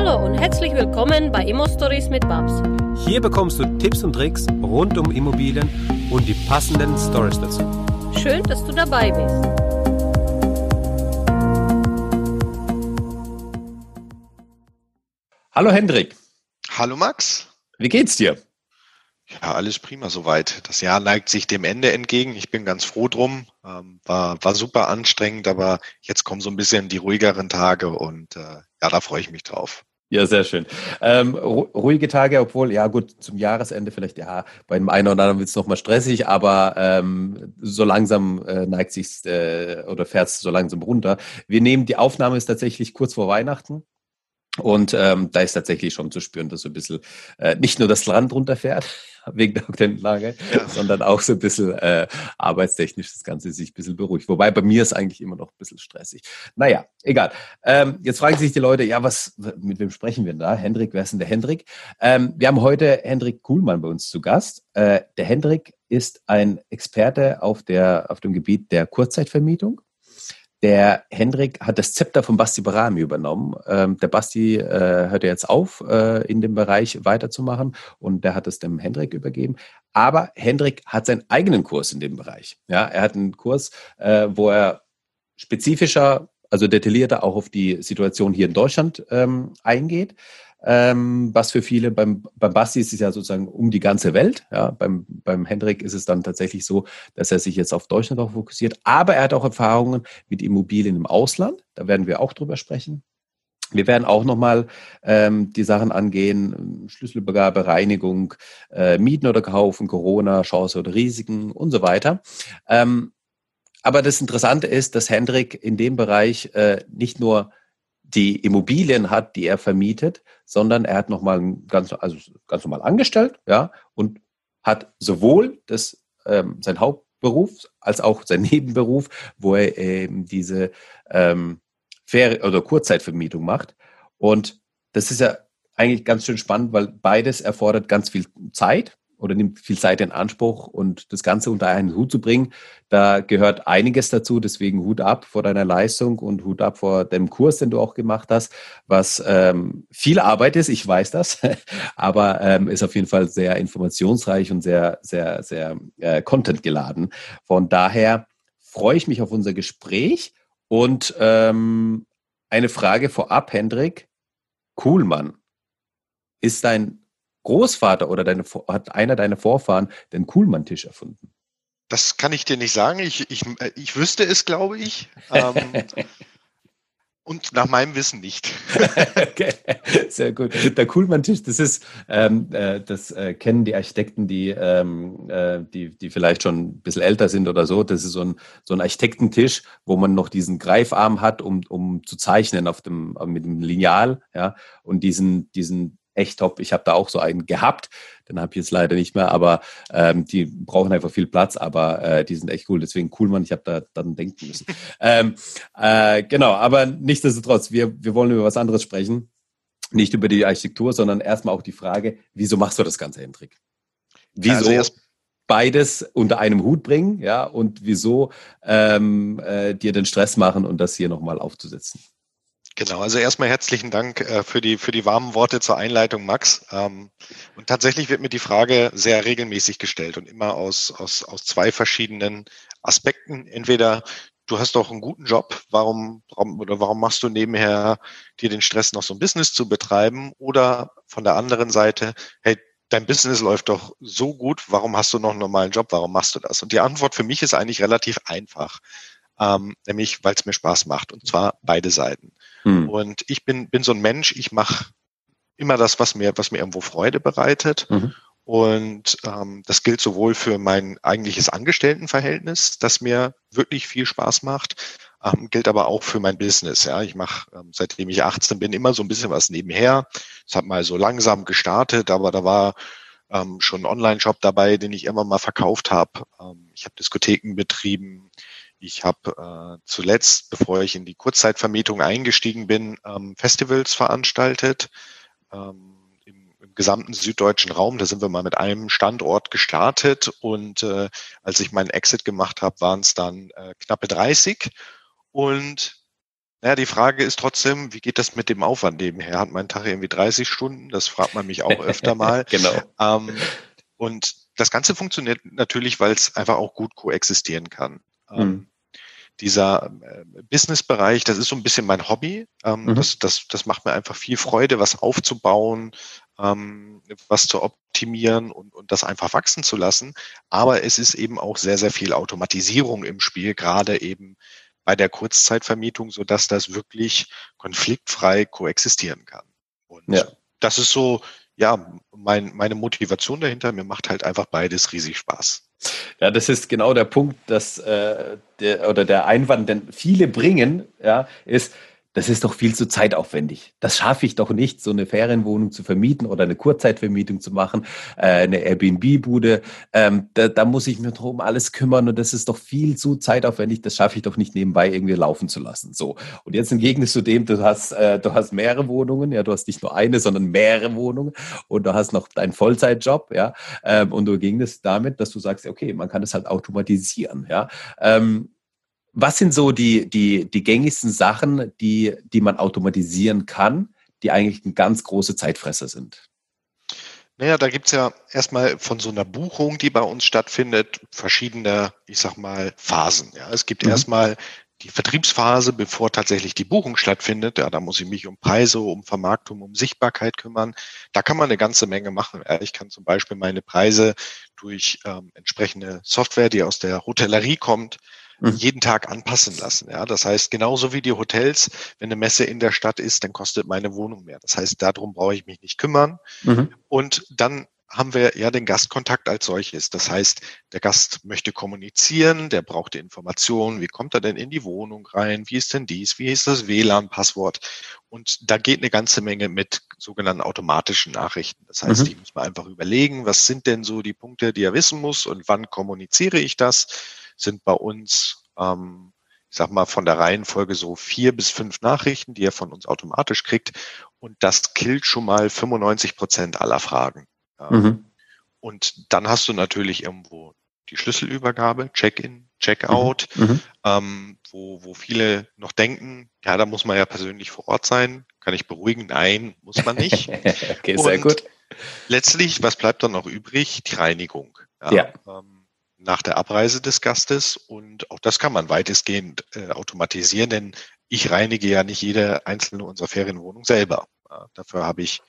Hallo und herzlich willkommen bei Immo Stories mit Babs. Hier bekommst du Tipps und Tricks rund um Immobilien und die passenden Stories dazu. Schön, dass du dabei bist. Hallo Hendrik. Hallo Max. Wie geht's dir? Ja, alles prima soweit. Das Jahr neigt sich dem Ende entgegen. Ich bin ganz froh drum. Ähm, war, war super anstrengend, aber jetzt kommen so ein bisschen die ruhigeren Tage und äh, ja, da freue ich mich drauf. Ja, sehr schön. Ähm, ruhige Tage, obwohl, ja gut, zum Jahresende vielleicht, ja, bei dem einen oder anderen wird es nochmal stressig, aber ähm, so langsam äh, neigt sich äh, oder fährt es so langsam runter. Wir nehmen, die Aufnahme ist tatsächlich kurz vor Weihnachten. Und ähm, da ist tatsächlich schon zu spüren, dass so ein bisschen äh, nicht nur das Land runterfährt, wegen der Oktantenlage, ja. sondern auch so ein bisschen äh, arbeitstechnisch das Ganze sich ein bisschen beruhigt. Wobei bei mir ist eigentlich immer noch ein bisschen stressig. Naja, egal. Ähm, jetzt fragen sich die Leute, ja, was, mit wem sprechen wir denn da? Hendrik, wer ist denn der Hendrik? Ähm, wir haben heute Hendrik Kuhlmann bei uns zu Gast. Äh, der Hendrik ist ein Experte auf, der, auf dem Gebiet der Kurzzeitvermietung. Der Hendrik hat das Zepter von Basti Barami übernommen. Ähm, der Basti äh, hört jetzt auf, äh, in dem Bereich weiterzumachen und der hat es dem Hendrik übergeben. Aber Hendrik hat seinen eigenen Kurs in dem Bereich. Ja, er hat einen Kurs, äh, wo er spezifischer, also detaillierter auch auf die Situation hier in Deutschland ähm, eingeht ähm, was für viele beim, beim Basti ist es ja sozusagen um die ganze Welt. Ja, beim, beim Hendrik ist es dann tatsächlich so, dass er sich jetzt auf Deutschland auch fokussiert. Aber er hat auch Erfahrungen mit Immobilien im Ausland. Da werden wir auch drüber sprechen. Wir werden auch nochmal ähm, die Sachen angehen, Schlüsselbegabe, Reinigung, äh, Mieten oder Kaufen, Corona, Chance oder Risiken und so weiter. Ähm, aber das Interessante ist, dass Hendrik in dem Bereich äh, nicht nur die Immobilien hat, die er vermietet, sondern er hat nochmal ganz, also ganz normal angestellt, ja, und hat sowohl das, ähm, sein Hauptberuf als auch sein Nebenberuf, wo er eben diese ähm, Fer oder Kurzzeitvermietung macht. Und das ist ja eigentlich ganz schön spannend, weil beides erfordert ganz viel Zeit oder nimmt viel Zeit in Anspruch und das Ganze unter einen Hut zu bringen, da gehört einiges dazu. Deswegen Hut ab vor deiner Leistung und Hut ab vor dem Kurs, den du auch gemacht hast, was ähm, viel Arbeit ist, ich weiß das, aber ähm, ist auf jeden Fall sehr informationsreich und sehr, sehr, sehr äh, Content geladen. Von daher freue ich mich auf unser Gespräch und ähm, eine Frage vorab, Hendrik. Cool, Mann. Ist dein Großvater oder deine, hat einer deiner Vorfahren den Kuhlmann-Tisch erfunden? Das kann ich dir nicht sagen. Ich, ich, äh, ich wüsste es, glaube ich. Ähm, und nach meinem Wissen nicht. okay, sehr gut. Der Kuhlmann-Tisch, das ist, ähm, äh, das äh, kennen die Architekten, die, ähm, äh, die, die vielleicht schon ein bisschen älter sind oder so. Das ist so ein, so ein Architektentisch, wo man noch diesen Greifarm hat, um, um zu zeichnen auf dem, mit dem Lineal, ja, und diesen, diesen echt top. Ich habe da auch so einen gehabt, den habe ich jetzt leider nicht mehr, aber ähm, die brauchen einfach viel Platz, aber äh, die sind echt cool. Deswegen cool, Mann, ich habe da dann denken müssen. ähm, äh, genau, aber nichtsdestotrotz, wir, wir wollen über was anderes sprechen. Nicht über die Architektur, sondern erstmal auch die Frage, wieso machst du das Ganze, Hendrik? Wieso also beides unter einem Hut bringen, ja, und wieso ähm, äh, dir den Stress machen und das hier nochmal aufzusetzen? Genau, also erstmal herzlichen Dank äh, für, die, für die warmen Worte zur Einleitung, Max. Ähm, und tatsächlich wird mir die Frage sehr regelmäßig gestellt und immer aus, aus, aus zwei verschiedenen Aspekten. Entweder du hast doch einen guten Job, warum, warum, oder warum machst du nebenher dir den Stress, noch so ein Business zu betreiben? Oder von der anderen Seite, hey, dein Business läuft doch so gut, warum hast du noch einen normalen Job, warum machst du das? Und die Antwort für mich ist eigentlich relativ einfach ähm, nämlich weil es mir Spaß macht und zwar beide Seiten. Mhm. Und ich bin, bin so ein Mensch, ich mache immer das, was mir, was mir irgendwo Freude bereitet. Mhm. Und ähm, das gilt sowohl für mein eigentliches Angestelltenverhältnis, das mir wirklich viel Spaß macht, ähm, gilt aber auch für mein Business. Ja, ich mache ähm, seitdem ich 18 bin immer so ein bisschen was nebenher. Es hat mal so langsam gestartet, aber da war ähm, schon ein Online-Shop dabei, den ich immer mal verkauft habe. Ähm, ich habe Diskotheken betrieben. Ich habe äh, zuletzt, bevor ich in die Kurzzeitvermietung eingestiegen bin, ähm, Festivals veranstaltet ähm, im, im, gesamten süddeutschen Raum. Da sind wir mal mit einem Standort gestartet und äh, als ich meinen Exit gemacht habe, waren es dann äh, knappe 30. Und Naja, die Frage ist trotzdem, wie geht das mit dem Aufwand nebenher? Hat mein Tag irgendwie 30 Stunden? Das fragt man mich auch öfter mal. genau. Ähm, und das Ganze funktioniert natürlich, weil es einfach auch gut koexistieren kann. Mhm. Dieser äh, Business-Bereich, das ist so ein bisschen mein Hobby. Ähm, mhm. das, das, das macht mir einfach viel Freude, was aufzubauen, ähm, was zu optimieren und, und das einfach wachsen zu lassen. Aber es ist eben auch sehr, sehr viel Automatisierung im Spiel, gerade eben bei der Kurzzeitvermietung, so dass das wirklich konfliktfrei koexistieren kann. Und ja. das ist so, ja, mein, meine Motivation dahinter. Mir macht halt einfach beides riesig Spaß. Ja, das ist genau der Punkt, dass äh, der oder der Einwand, den viele bringen, ja, ist, das ist doch viel zu zeitaufwendig. Das schaffe ich doch nicht, so eine Ferienwohnung zu vermieten oder eine Kurzzeitvermietung zu machen, äh, eine Airbnb-Bude. Ähm, da, da, muss ich mir drum alles kümmern und das ist doch viel zu zeitaufwendig. Das schaffe ich doch nicht nebenbei irgendwie laufen zu lassen. So. Und jetzt im Gegensatz zu dem, du hast, äh, du hast mehrere Wohnungen, ja, du hast nicht nur eine, sondern mehrere Wohnungen und du hast noch deinen Vollzeitjob, ja. Ähm, und du ging es damit, dass du sagst, okay, man kann das halt automatisieren, ja. Was sind so die, die, die gängigsten Sachen, die, die man automatisieren kann, die eigentlich eine ganz große Zeitfresser sind? Naja, da gibt's ja erstmal von so einer Buchung, die bei uns stattfindet, verschiedene, ich sag mal, Phasen. Ja, es gibt mhm. erstmal die Vertriebsphase, bevor tatsächlich die Buchung stattfindet. Ja, da muss ich mich um Preise, um Vermarktung, um Sichtbarkeit kümmern. Da kann man eine ganze Menge machen. Ich kann zum Beispiel meine Preise durch ähm, entsprechende Software, die aus der Hotellerie kommt, mhm. jeden Tag anpassen lassen. Ja, das heißt, genauso wie die Hotels, wenn eine Messe in der Stadt ist, dann kostet meine Wohnung mehr. Das heißt, darum brauche ich mich nicht kümmern. Mhm. Und dann haben wir ja den Gastkontakt als solches. Das heißt, der Gast möchte kommunizieren, der braucht die Informationen, wie kommt er denn in die Wohnung rein, wie ist denn dies, wie ist das WLAN-Passwort. Und da geht eine ganze Menge mit sogenannten automatischen Nachrichten. Das heißt, mhm. ich muss mir einfach überlegen, was sind denn so die Punkte, die er wissen muss und wann kommuniziere ich das sind bei uns, ähm, ich sag mal, von der Reihenfolge so vier bis fünf Nachrichten, die er von uns automatisch kriegt. Und das killt schon mal 95 Prozent aller Fragen. Ja. Mhm. Und dann hast du natürlich irgendwo die Schlüsselübergabe, Check-in, Check-out, mhm. mhm. ähm, wo, wo viele noch denken, ja, da muss man ja persönlich vor Ort sein. Kann ich beruhigen? Nein, muss man nicht. okay, sehr Und gut. Letztlich, was bleibt dann noch übrig? Die Reinigung. Ja. ja. Ähm, nach der Abreise des Gastes und auch das kann man weitestgehend äh, automatisieren, denn ich reinige ja nicht jede einzelne unserer Ferienwohnung selber. Ja, dafür habe ich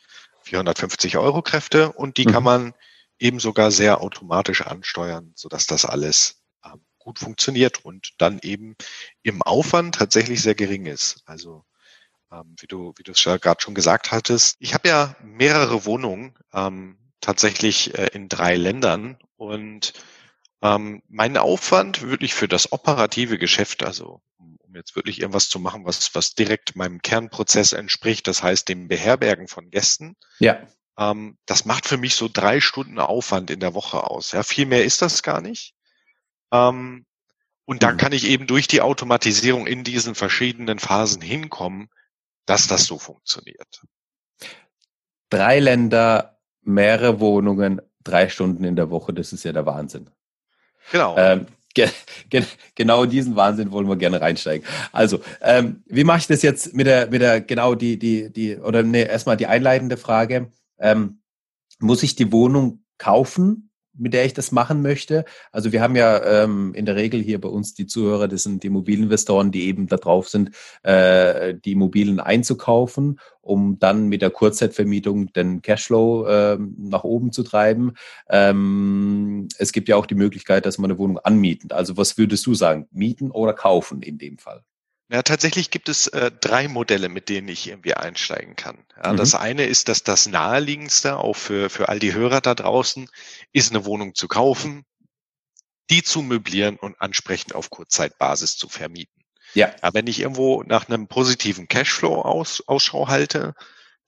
450 Euro Kräfte und die mhm. kann man eben sogar sehr automatisch ansteuern, sodass das alles ähm, gut funktioniert und dann eben im Aufwand tatsächlich sehr gering ist. Also ähm, wie du wie du es gerade schon gesagt hattest, ich habe ja mehrere Wohnungen ähm, tatsächlich äh, in drei Ländern und ähm, mein Aufwand wirklich für das operative Geschäft, also um jetzt wirklich irgendwas zu machen, was, was direkt meinem Kernprozess entspricht, das heißt dem Beherbergen von Gästen. Ja. Ähm, das macht für mich so drei Stunden Aufwand in der Woche aus. Ja, viel mehr ist das gar nicht. Ähm, und dann mhm. kann ich eben durch die Automatisierung in diesen verschiedenen Phasen hinkommen, dass das so funktioniert. Drei Länder, mehrere Wohnungen, drei Stunden in der Woche, das ist ja der Wahnsinn. Genau. Ähm, ge ge genau in diesen Wahnsinn wollen wir gerne reinsteigen. Also, ähm, wie mache ich das jetzt mit der, mit der, genau die, die, die, oder nee, erstmal die einleitende Frage. Ähm, muss ich die Wohnung kaufen mit der ich das machen möchte. Also wir haben ja ähm, in der Regel hier bei uns die Zuhörer, das sind die Immobilieninvestoren, die eben da drauf sind, äh, die Immobilien einzukaufen, um dann mit der Kurzzeitvermietung den Cashflow äh, nach oben zu treiben. Ähm, es gibt ja auch die Möglichkeit, dass man eine Wohnung anmieten. Also was würdest du sagen, mieten oder kaufen in dem Fall? Ja, tatsächlich gibt es äh, drei Modelle, mit denen ich irgendwie einsteigen kann. Ja, mhm. Das eine ist, dass das naheliegendste, auch für, für all die Hörer da draußen, ist eine Wohnung zu kaufen, die zu möblieren und ansprechend auf Kurzzeitbasis zu vermieten. Ja. ja wenn ich irgendwo nach einem positiven Cashflow aus, Ausschau halte,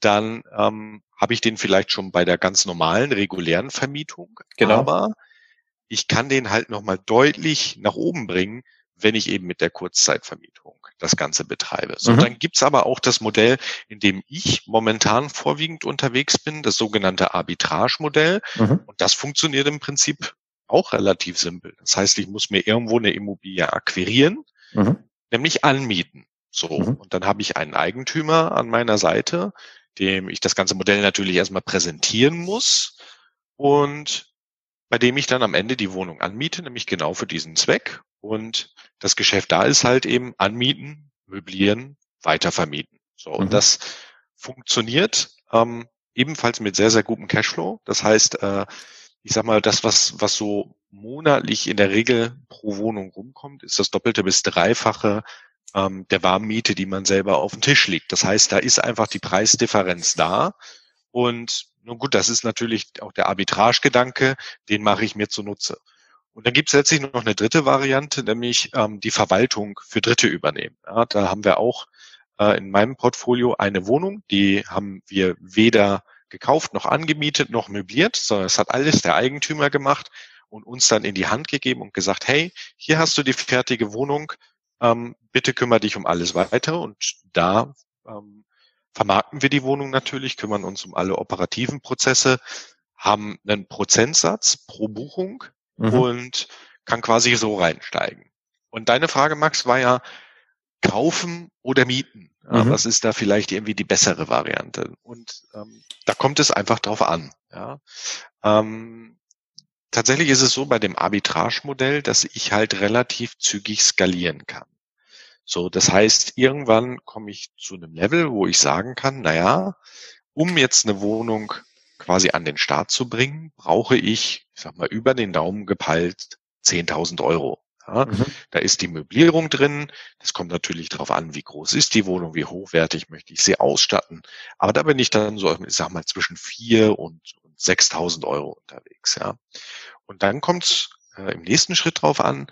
dann ähm, habe ich den vielleicht schon bei der ganz normalen, regulären Vermietung. Genau. Aber ich kann den halt nochmal deutlich nach oben bringen, wenn ich eben mit der Kurzzeitvermietung das Ganze betreibe. So, mhm. dann gibt's aber auch das Modell, in dem ich momentan vorwiegend unterwegs bin, das sogenannte Arbitrage-Modell. Mhm. Und das funktioniert im Prinzip auch relativ simpel. Das heißt, ich muss mir irgendwo eine Immobilie akquirieren, mhm. nämlich anmieten. So, mhm. und dann habe ich einen Eigentümer an meiner Seite, dem ich das ganze Modell natürlich erstmal präsentieren muss und bei dem ich dann am Ende die Wohnung anmiete, nämlich genau für diesen Zweck. Und das Geschäft da ist halt eben anmieten, möblieren, weitervermieten. So, mhm. und das funktioniert ähm, ebenfalls mit sehr, sehr gutem Cashflow. Das heißt, äh, ich sag mal, das, was, was so monatlich in der Regel pro Wohnung rumkommt, ist das Doppelte bis Dreifache ähm, der Warmmiete, die man selber auf dem Tisch legt. Das heißt, da ist einfach die Preisdifferenz da. Und nun gut, das ist natürlich auch der Arbitragegedanke, den mache ich mir zunutze. Und dann gibt es letztlich noch eine dritte Variante, nämlich ähm, die Verwaltung für Dritte übernehmen. Ja, da haben wir auch äh, in meinem Portfolio eine Wohnung, die haben wir weder gekauft noch angemietet noch möbliert, sondern es hat alles der Eigentümer gemacht und uns dann in die Hand gegeben und gesagt, hey, hier hast du die fertige Wohnung, ähm, bitte kümmere dich um alles weitere. Und da ähm, vermarkten wir die Wohnung natürlich, kümmern uns um alle operativen Prozesse, haben einen Prozentsatz pro Buchung mhm. und kann quasi so reinsteigen. Und deine Frage, Max, war ja, kaufen oder mieten. Ja, mhm. Was ist da vielleicht irgendwie die bessere Variante? Und ähm, da kommt es einfach drauf an. Ja. Ähm, tatsächlich ist es so bei dem Arbitrage-Modell, dass ich halt relativ zügig skalieren kann. So, das heißt, irgendwann komme ich zu einem Level, wo ich sagen kann, na ja, um jetzt eine Wohnung quasi an den Start zu bringen, brauche ich, ich sag mal, über den Daumen gepeilt 10.000 Euro. Ja, mhm. Da ist die Möblierung drin. Das kommt natürlich darauf an, wie groß ist die Wohnung, wie hochwertig möchte ich sie ausstatten. Aber da bin ich dann so, ich sag mal, zwischen vier und, und 6.000 Euro unterwegs. Ja. Und dann kommt es äh, im nächsten Schritt drauf an,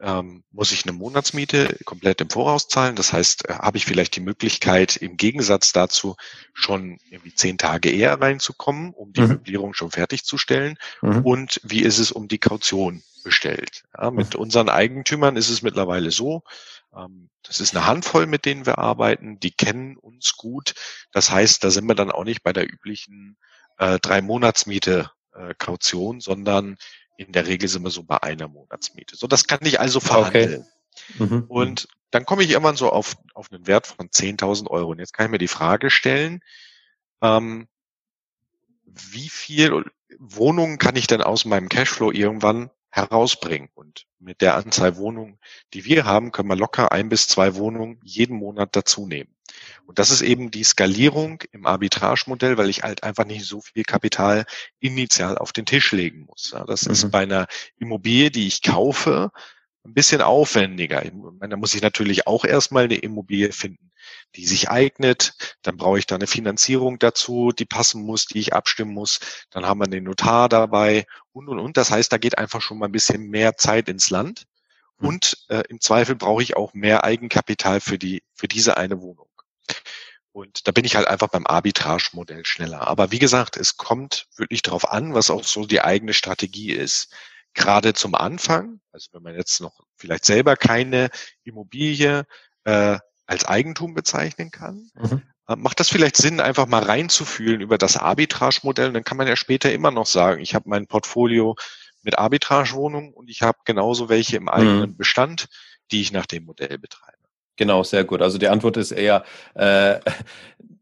ähm, muss ich eine Monatsmiete komplett im Voraus zahlen. Das heißt, äh, habe ich vielleicht die Möglichkeit, im Gegensatz dazu schon irgendwie zehn Tage eher reinzukommen, um die mhm. Möblierung schon fertigzustellen. Mhm. Und wie ist es um die Kaution bestellt? Ja, mit mhm. unseren Eigentümern ist es mittlerweile so, ähm, das ist eine Handvoll, mit denen wir arbeiten. Die kennen uns gut. Das heißt, da sind wir dann auch nicht bei der üblichen äh, drei Monatsmiete äh, Kaution, sondern in der Regel sind wir so bei einer Monatsmiete. So, das kann ich also verhandeln. Okay. Mhm. Und dann komme ich irgendwann so auf, auf einen Wert von 10.000 Euro. Und jetzt kann ich mir die Frage stellen, ähm, wie viel Wohnungen kann ich denn aus meinem Cashflow irgendwann herausbringen? Und mit der Anzahl Wohnungen, die wir haben, können wir locker ein bis zwei Wohnungen jeden Monat dazu nehmen. Und das ist eben die Skalierung im Arbitragemodell, weil ich halt einfach nicht so viel Kapital initial auf den Tisch legen muss. Das mhm. ist bei einer Immobilie, die ich kaufe, ein bisschen aufwendiger. da muss ich natürlich auch erstmal eine Immobilie finden, die sich eignet. Dann brauche ich da eine Finanzierung dazu, die passen muss, die ich abstimmen muss. Dann haben wir den Notar dabei und, und, und. Das heißt, da geht einfach schon mal ein bisschen mehr Zeit ins Land. Mhm. Und äh, im Zweifel brauche ich auch mehr Eigenkapital für die, für diese eine Wohnung. Und da bin ich halt einfach beim Arbitrage-Modell schneller. Aber wie gesagt, es kommt wirklich darauf an, was auch so die eigene Strategie ist. Gerade zum Anfang, also wenn man jetzt noch vielleicht selber keine Immobilie äh, als Eigentum bezeichnen kann, mhm. äh, macht das vielleicht Sinn, einfach mal reinzufühlen über das Arbitrage-Modell. Dann kann man ja später immer noch sagen, ich habe mein Portfolio mit Arbitragewohnungen und ich habe genauso welche im eigenen mhm. Bestand, die ich nach dem Modell betreibe. Genau, sehr gut. Also die Antwort ist eher äh,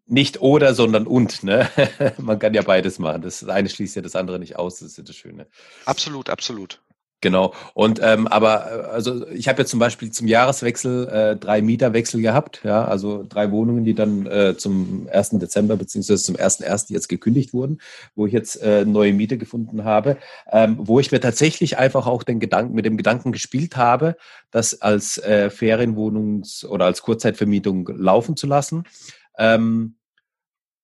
nicht oder, sondern und. Ne? Man kann ja beides machen. Das eine schließt ja das andere nicht aus. Das ist ja das Schöne. Absolut, absolut. Genau. Und ähm, aber äh, also ich habe jetzt zum Beispiel zum Jahreswechsel äh, drei Mieterwechsel gehabt, ja, also drei Wohnungen, die dann äh, zum 1. Dezember beziehungsweise zum 1.1. jetzt gekündigt wurden, wo ich jetzt äh, neue Miete gefunden habe, ähm, wo ich mir tatsächlich einfach auch den Gedanken mit dem Gedanken gespielt habe, das als äh, Ferienwohnungs- oder als Kurzzeitvermietung laufen zu lassen. Ähm,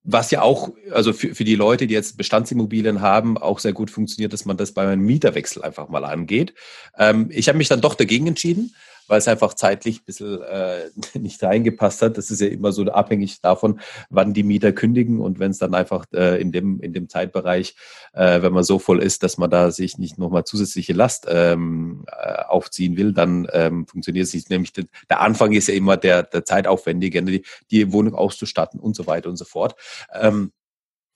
was ja auch, also für, für die Leute, die jetzt Bestandsimmobilien haben, auch sehr gut funktioniert, dass man das bei einem Mieterwechsel einfach mal angeht. Ähm, ich habe mich dann doch dagegen entschieden, weil es einfach zeitlich ein bisschen äh, nicht reingepasst hat. Das ist ja immer so abhängig davon, wann die Mieter kündigen und wenn es dann einfach äh, in, dem, in dem Zeitbereich, äh, wenn man so voll ist, dass man da sich nicht nochmal zusätzliche Last ähm, äh, aufziehen will, dann ähm, funktioniert es nicht. Nämlich der, der Anfang ist ja immer der, der zeitaufwendige, die, die Wohnung auszustatten und so weiter und so fort. Ähm,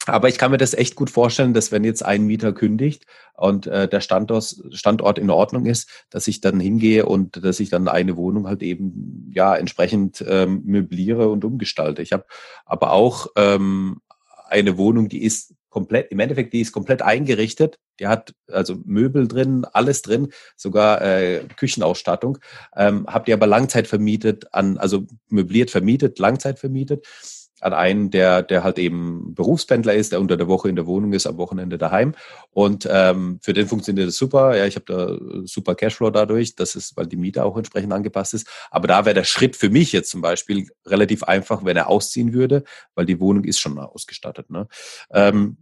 Aber ich kann mir das echt gut vorstellen, dass wenn jetzt ein Mieter kündigt und äh, der Standort, Standort in Ordnung ist, dass ich dann hingehe und dass ich dann eine Wohnung halt eben ja entsprechend ähm, möbliere und umgestalte. Ich habe aber auch ähm, eine Wohnung, die ist komplett, im Endeffekt, die ist komplett eingerichtet. Die hat also Möbel drin, alles drin, sogar äh, Küchenausstattung. Ähm, habt ihr aber Langzeit vermietet an, also möbliert vermietet, Langzeit vermietet an einen, der, der halt eben Berufspendler ist, der unter der Woche in der Wohnung ist, am Wochenende daheim. Und ähm, für den funktioniert das super. Ja, ich habe da super Cashflow dadurch, das ist, weil die Miete auch entsprechend angepasst ist. Aber da wäre der Schritt für mich jetzt zum Beispiel relativ einfach, wenn er ausziehen würde, weil die Wohnung ist schon ausgestattet. Ne? Ähm,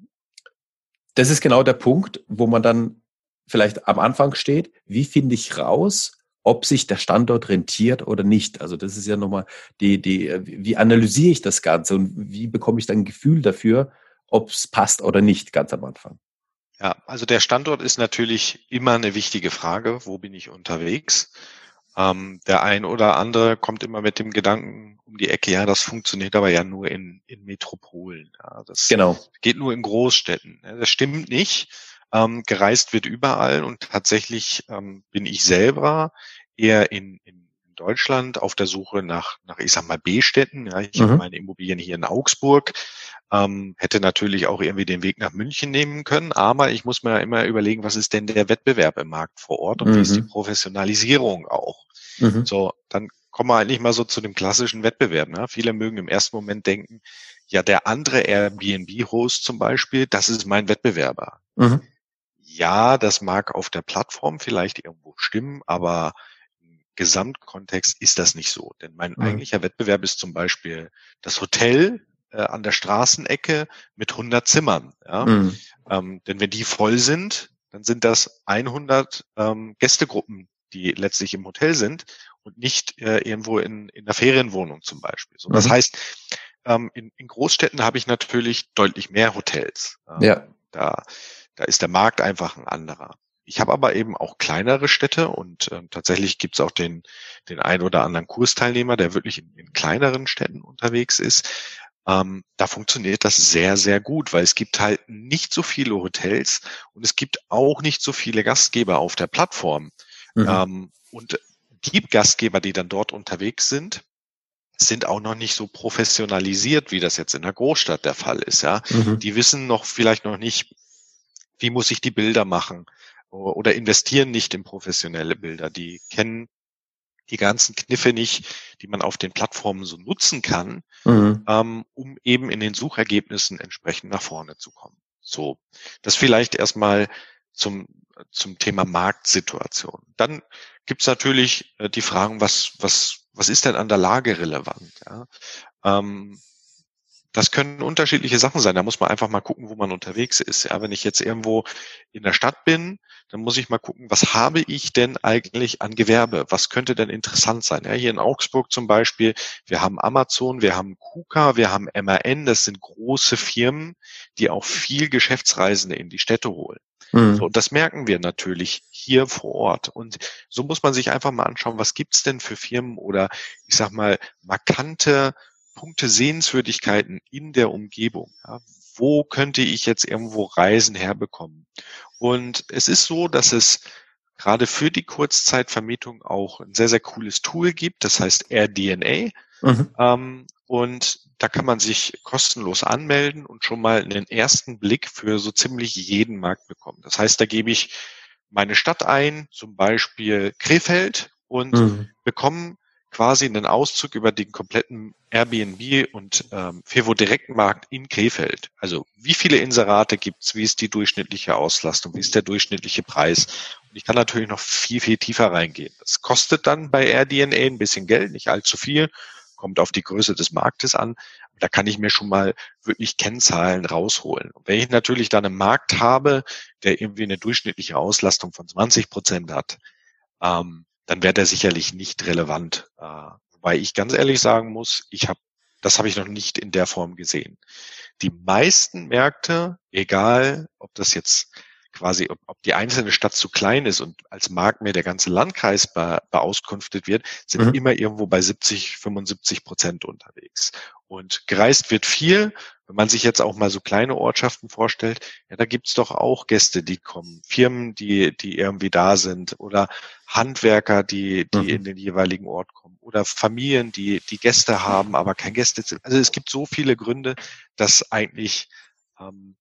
das ist genau der Punkt, wo man dann vielleicht am Anfang steht. Wie finde ich raus, ob sich der Standort rentiert oder nicht. Also das ist ja nochmal die, die, wie analysiere ich das Ganze und wie bekomme ich dann ein Gefühl dafür, ob es passt oder nicht, ganz am Anfang. Ja, also der Standort ist natürlich immer eine wichtige Frage. Wo bin ich unterwegs? Ähm, der ein oder andere kommt immer mit dem Gedanken um die Ecke, ja, das funktioniert aber ja nur in, in Metropolen. Ja, das genau. geht nur in Großstädten. Das stimmt nicht. Ähm, gereist wird überall und tatsächlich ähm, bin ich selber eher in, in Deutschland auf der Suche nach, nach ich sag mal, B-Städten. Ja, ich mhm. habe meine Immobilien hier in Augsburg, ähm, hätte natürlich auch irgendwie den Weg nach München nehmen können, aber ich muss mir immer überlegen, was ist denn der Wettbewerb im Markt vor Ort und mhm. wie ist die mhm. Professionalisierung auch. Mhm. So, dann kommen wir eigentlich mal so zu dem klassischen Wettbewerb. Ne? Viele mögen im ersten Moment denken, ja, der andere Airbnb-Host zum Beispiel, das ist mein Wettbewerber. Mhm. Ja, das mag auf der Plattform vielleicht irgendwo stimmen, aber Gesamtkontext ist das nicht so. Denn mein mhm. eigentlicher Wettbewerb ist zum Beispiel das Hotel äh, an der Straßenecke mit 100 Zimmern. Ja? Mhm. Ähm, denn wenn die voll sind, dann sind das 100 ähm, Gästegruppen, die letztlich im Hotel sind und nicht äh, irgendwo in, in der Ferienwohnung zum Beispiel. So, das mhm. heißt, ähm, in, in Großstädten habe ich natürlich deutlich mehr Hotels. Ähm, ja. Da, da ist der Markt einfach ein anderer. Ich habe aber eben auch kleinere Städte und äh, tatsächlich gibt es auch den, den ein oder anderen Kursteilnehmer, der wirklich in, in kleineren Städten unterwegs ist. Ähm, da funktioniert das sehr, sehr gut, weil es gibt halt nicht so viele Hotels und es gibt auch nicht so viele Gastgeber auf der Plattform. Mhm. Ähm, und die Gastgeber, die dann dort unterwegs sind, sind auch noch nicht so professionalisiert, wie das jetzt in der Großstadt der Fall ist. Ja, mhm. die wissen noch vielleicht noch nicht, wie muss ich die Bilder machen? Oder investieren nicht in professionelle Bilder. Die kennen die ganzen Kniffe nicht, die man auf den Plattformen so nutzen kann, mhm. ähm, um eben in den Suchergebnissen entsprechend nach vorne zu kommen. So, das vielleicht erstmal zum, zum Thema Marktsituation. Dann gibt's natürlich äh, die Fragen, was, was, was ist denn an der Lage relevant? Ja? Ähm, das können unterschiedliche Sachen sein. Da muss man einfach mal gucken, wo man unterwegs ist. Ja, wenn ich jetzt irgendwo in der Stadt bin, dann muss ich mal gucken, was habe ich denn eigentlich an Gewerbe? Was könnte denn interessant sein? Ja, hier in Augsburg zum Beispiel, wir haben Amazon, wir haben KUKA, wir haben MAN. Das sind große Firmen, die auch viel Geschäftsreisende in die Städte holen. Mhm. So, und das merken wir natürlich hier vor Ort. Und so muss man sich einfach mal anschauen, was gibt's denn für Firmen oder ich sag mal markante Punkte, Sehenswürdigkeiten in der Umgebung. Ja, wo könnte ich jetzt irgendwo Reisen herbekommen? Und es ist so, dass es gerade für die Kurzzeitvermietung auch ein sehr, sehr cooles Tool gibt, das heißt AirDNA. Mhm. Ähm, und da kann man sich kostenlos anmelden und schon mal einen ersten Blick für so ziemlich jeden Markt bekommen. Das heißt, da gebe ich meine Stadt ein, zum Beispiel Krefeld, und mhm. bekomme quasi einen Auszug über den kompletten Airbnb und ähm, Fevo Direktmarkt in Krefeld. Also wie viele Inserate gibt's, wie ist die durchschnittliche Auslastung, wie ist der durchschnittliche Preis? Und ich kann natürlich noch viel, viel tiefer reingehen. Das kostet dann bei AirDNA ein bisschen Geld, nicht allzu viel, kommt auf die Größe des Marktes an. Da kann ich mir schon mal wirklich Kennzahlen rausholen. Und wenn ich natürlich dann einen Markt habe, der irgendwie eine durchschnittliche Auslastung von 20 Prozent hat, ähm, dann wäre der sicherlich nicht relevant. Äh, wobei ich ganz ehrlich sagen muss, ich habe, das habe ich noch nicht in der Form gesehen. Die meisten Märkte, egal ob das jetzt quasi, ob, ob die einzelne Stadt zu klein ist und als Markt mir der ganze Landkreis be, beauskunftet wird, sind mhm. immer irgendwo bei 70, 75 Prozent unterwegs. Und gereist wird viel wenn man sich jetzt auch mal so kleine Ortschaften vorstellt, ja, da gibt's doch auch Gäste, die kommen, Firmen, die, die irgendwie da sind oder Handwerker, die, die mhm. in den jeweiligen Ort kommen oder Familien, die, die Gäste haben, aber kein Gäste. Also es gibt so viele Gründe, dass eigentlich ähm,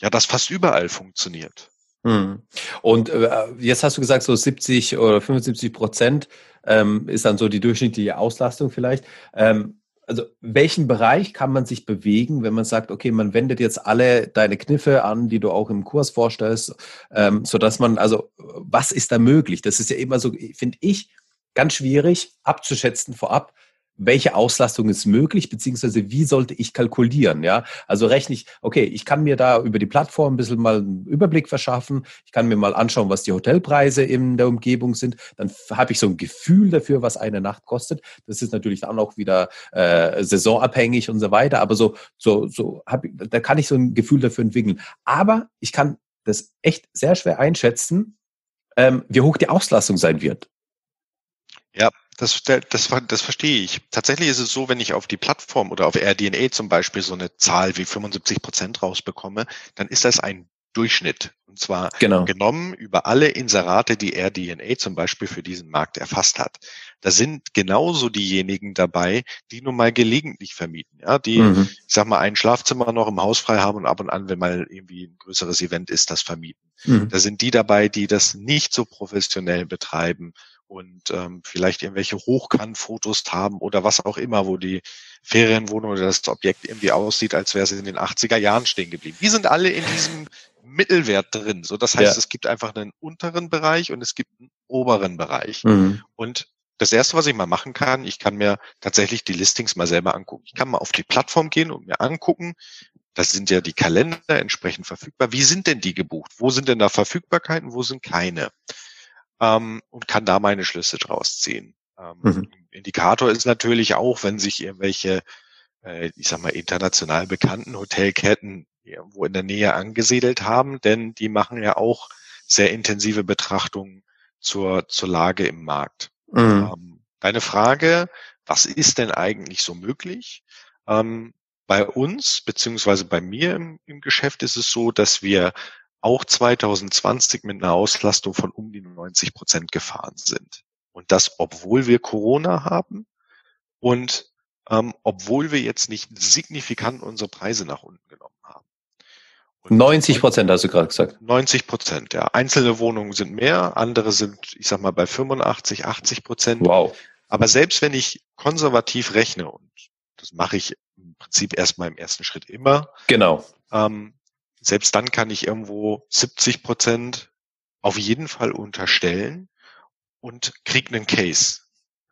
ja das fast überall funktioniert. Mhm. Und äh, jetzt hast du gesagt, so 70 oder 75 Prozent ähm, ist dann so die durchschnittliche Auslastung vielleicht. Ähm, also welchen Bereich kann man sich bewegen, wenn man sagt, okay, man wendet jetzt alle deine Kniffe an, die du auch im Kurs vorstellst, ähm, so dass man, also was ist da möglich? Das ist ja immer so, finde ich, ganz schwierig abzuschätzen vorab, welche Auslastung ist möglich, beziehungsweise wie sollte ich kalkulieren, ja? Also rechne ich, okay, ich kann mir da über die Plattform ein bisschen mal einen Überblick verschaffen, ich kann mir mal anschauen, was die Hotelpreise in der Umgebung sind, dann habe ich so ein Gefühl dafür, was eine Nacht kostet. Das ist natürlich dann auch wieder äh, saisonabhängig und so weiter, aber so, so, so hab ich, da kann ich so ein Gefühl dafür entwickeln. Aber ich kann das echt sehr schwer einschätzen, ähm, wie hoch die Auslastung sein wird. Ja, das, das, das verstehe ich. Tatsächlich ist es so, wenn ich auf die Plattform oder auf RDNA zum Beispiel so eine Zahl wie 75 Prozent rausbekomme, dann ist das ein Durchschnitt. Und zwar genau. genommen über alle Inserate, die RDNA zum Beispiel für diesen Markt erfasst hat. Da sind genauso diejenigen dabei, die nun mal gelegentlich vermieten, ja, die, mhm. ich sag mal, ein Schlafzimmer noch im Haus frei haben und ab und an, wenn mal irgendwie ein größeres Event ist, das vermieten. Mhm. Da sind die dabei, die das nicht so professionell betreiben und ähm, vielleicht irgendwelche Hochkantfotos haben oder was auch immer, wo die Ferienwohnung oder das Objekt irgendwie aussieht, als wäre es in den 80er Jahren stehen geblieben. Die sind alle in diesem Mittelwert drin. So, das heißt, ja. es gibt einfach einen unteren Bereich und es gibt einen oberen Bereich. Mhm. Und das erste, was ich mal machen kann, ich kann mir tatsächlich die Listings mal selber angucken. Ich kann mal auf die Plattform gehen und mir angucken, das sind ja die Kalender entsprechend verfügbar. Wie sind denn die gebucht? Wo sind denn da Verfügbarkeiten? Wo sind keine? Ähm, und kann da meine Schlüsse draus ziehen. Ähm, mhm. Indikator ist natürlich auch, wenn sich irgendwelche, äh, ich sag mal, international bekannten Hotelketten irgendwo in der Nähe angesiedelt haben, denn die machen ja auch sehr intensive Betrachtungen zur, zur Lage im Markt. Mhm. Ähm, deine Frage, was ist denn eigentlich so möglich? Ähm, bei uns, beziehungsweise bei mir im, im Geschäft ist es so, dass wir auch 2020 mit einer Auslastung von um die 90 Prozent gefahren sind. Und das, obwohl wir Corona haben und ähm, obwohl wir jetzt nicht signifikant unsere Preise nach unten genommen haben. Und 90 Prozent hast du gerade gesagt. 90 Prozent, ja. Einzelne Wohnungen sind mehr, andere sind, ich sag mal, bei 85, 80 Prozent. Wow. Aber selbst wenn ich konservativ rechne, und das mache ich im Prinzip erstmal im ersten Schritt immer. Genau. Ähm, selbst dann kann ich irgendwo 70 Prozent auf jeden Fall unterstellen und krieg einen Case.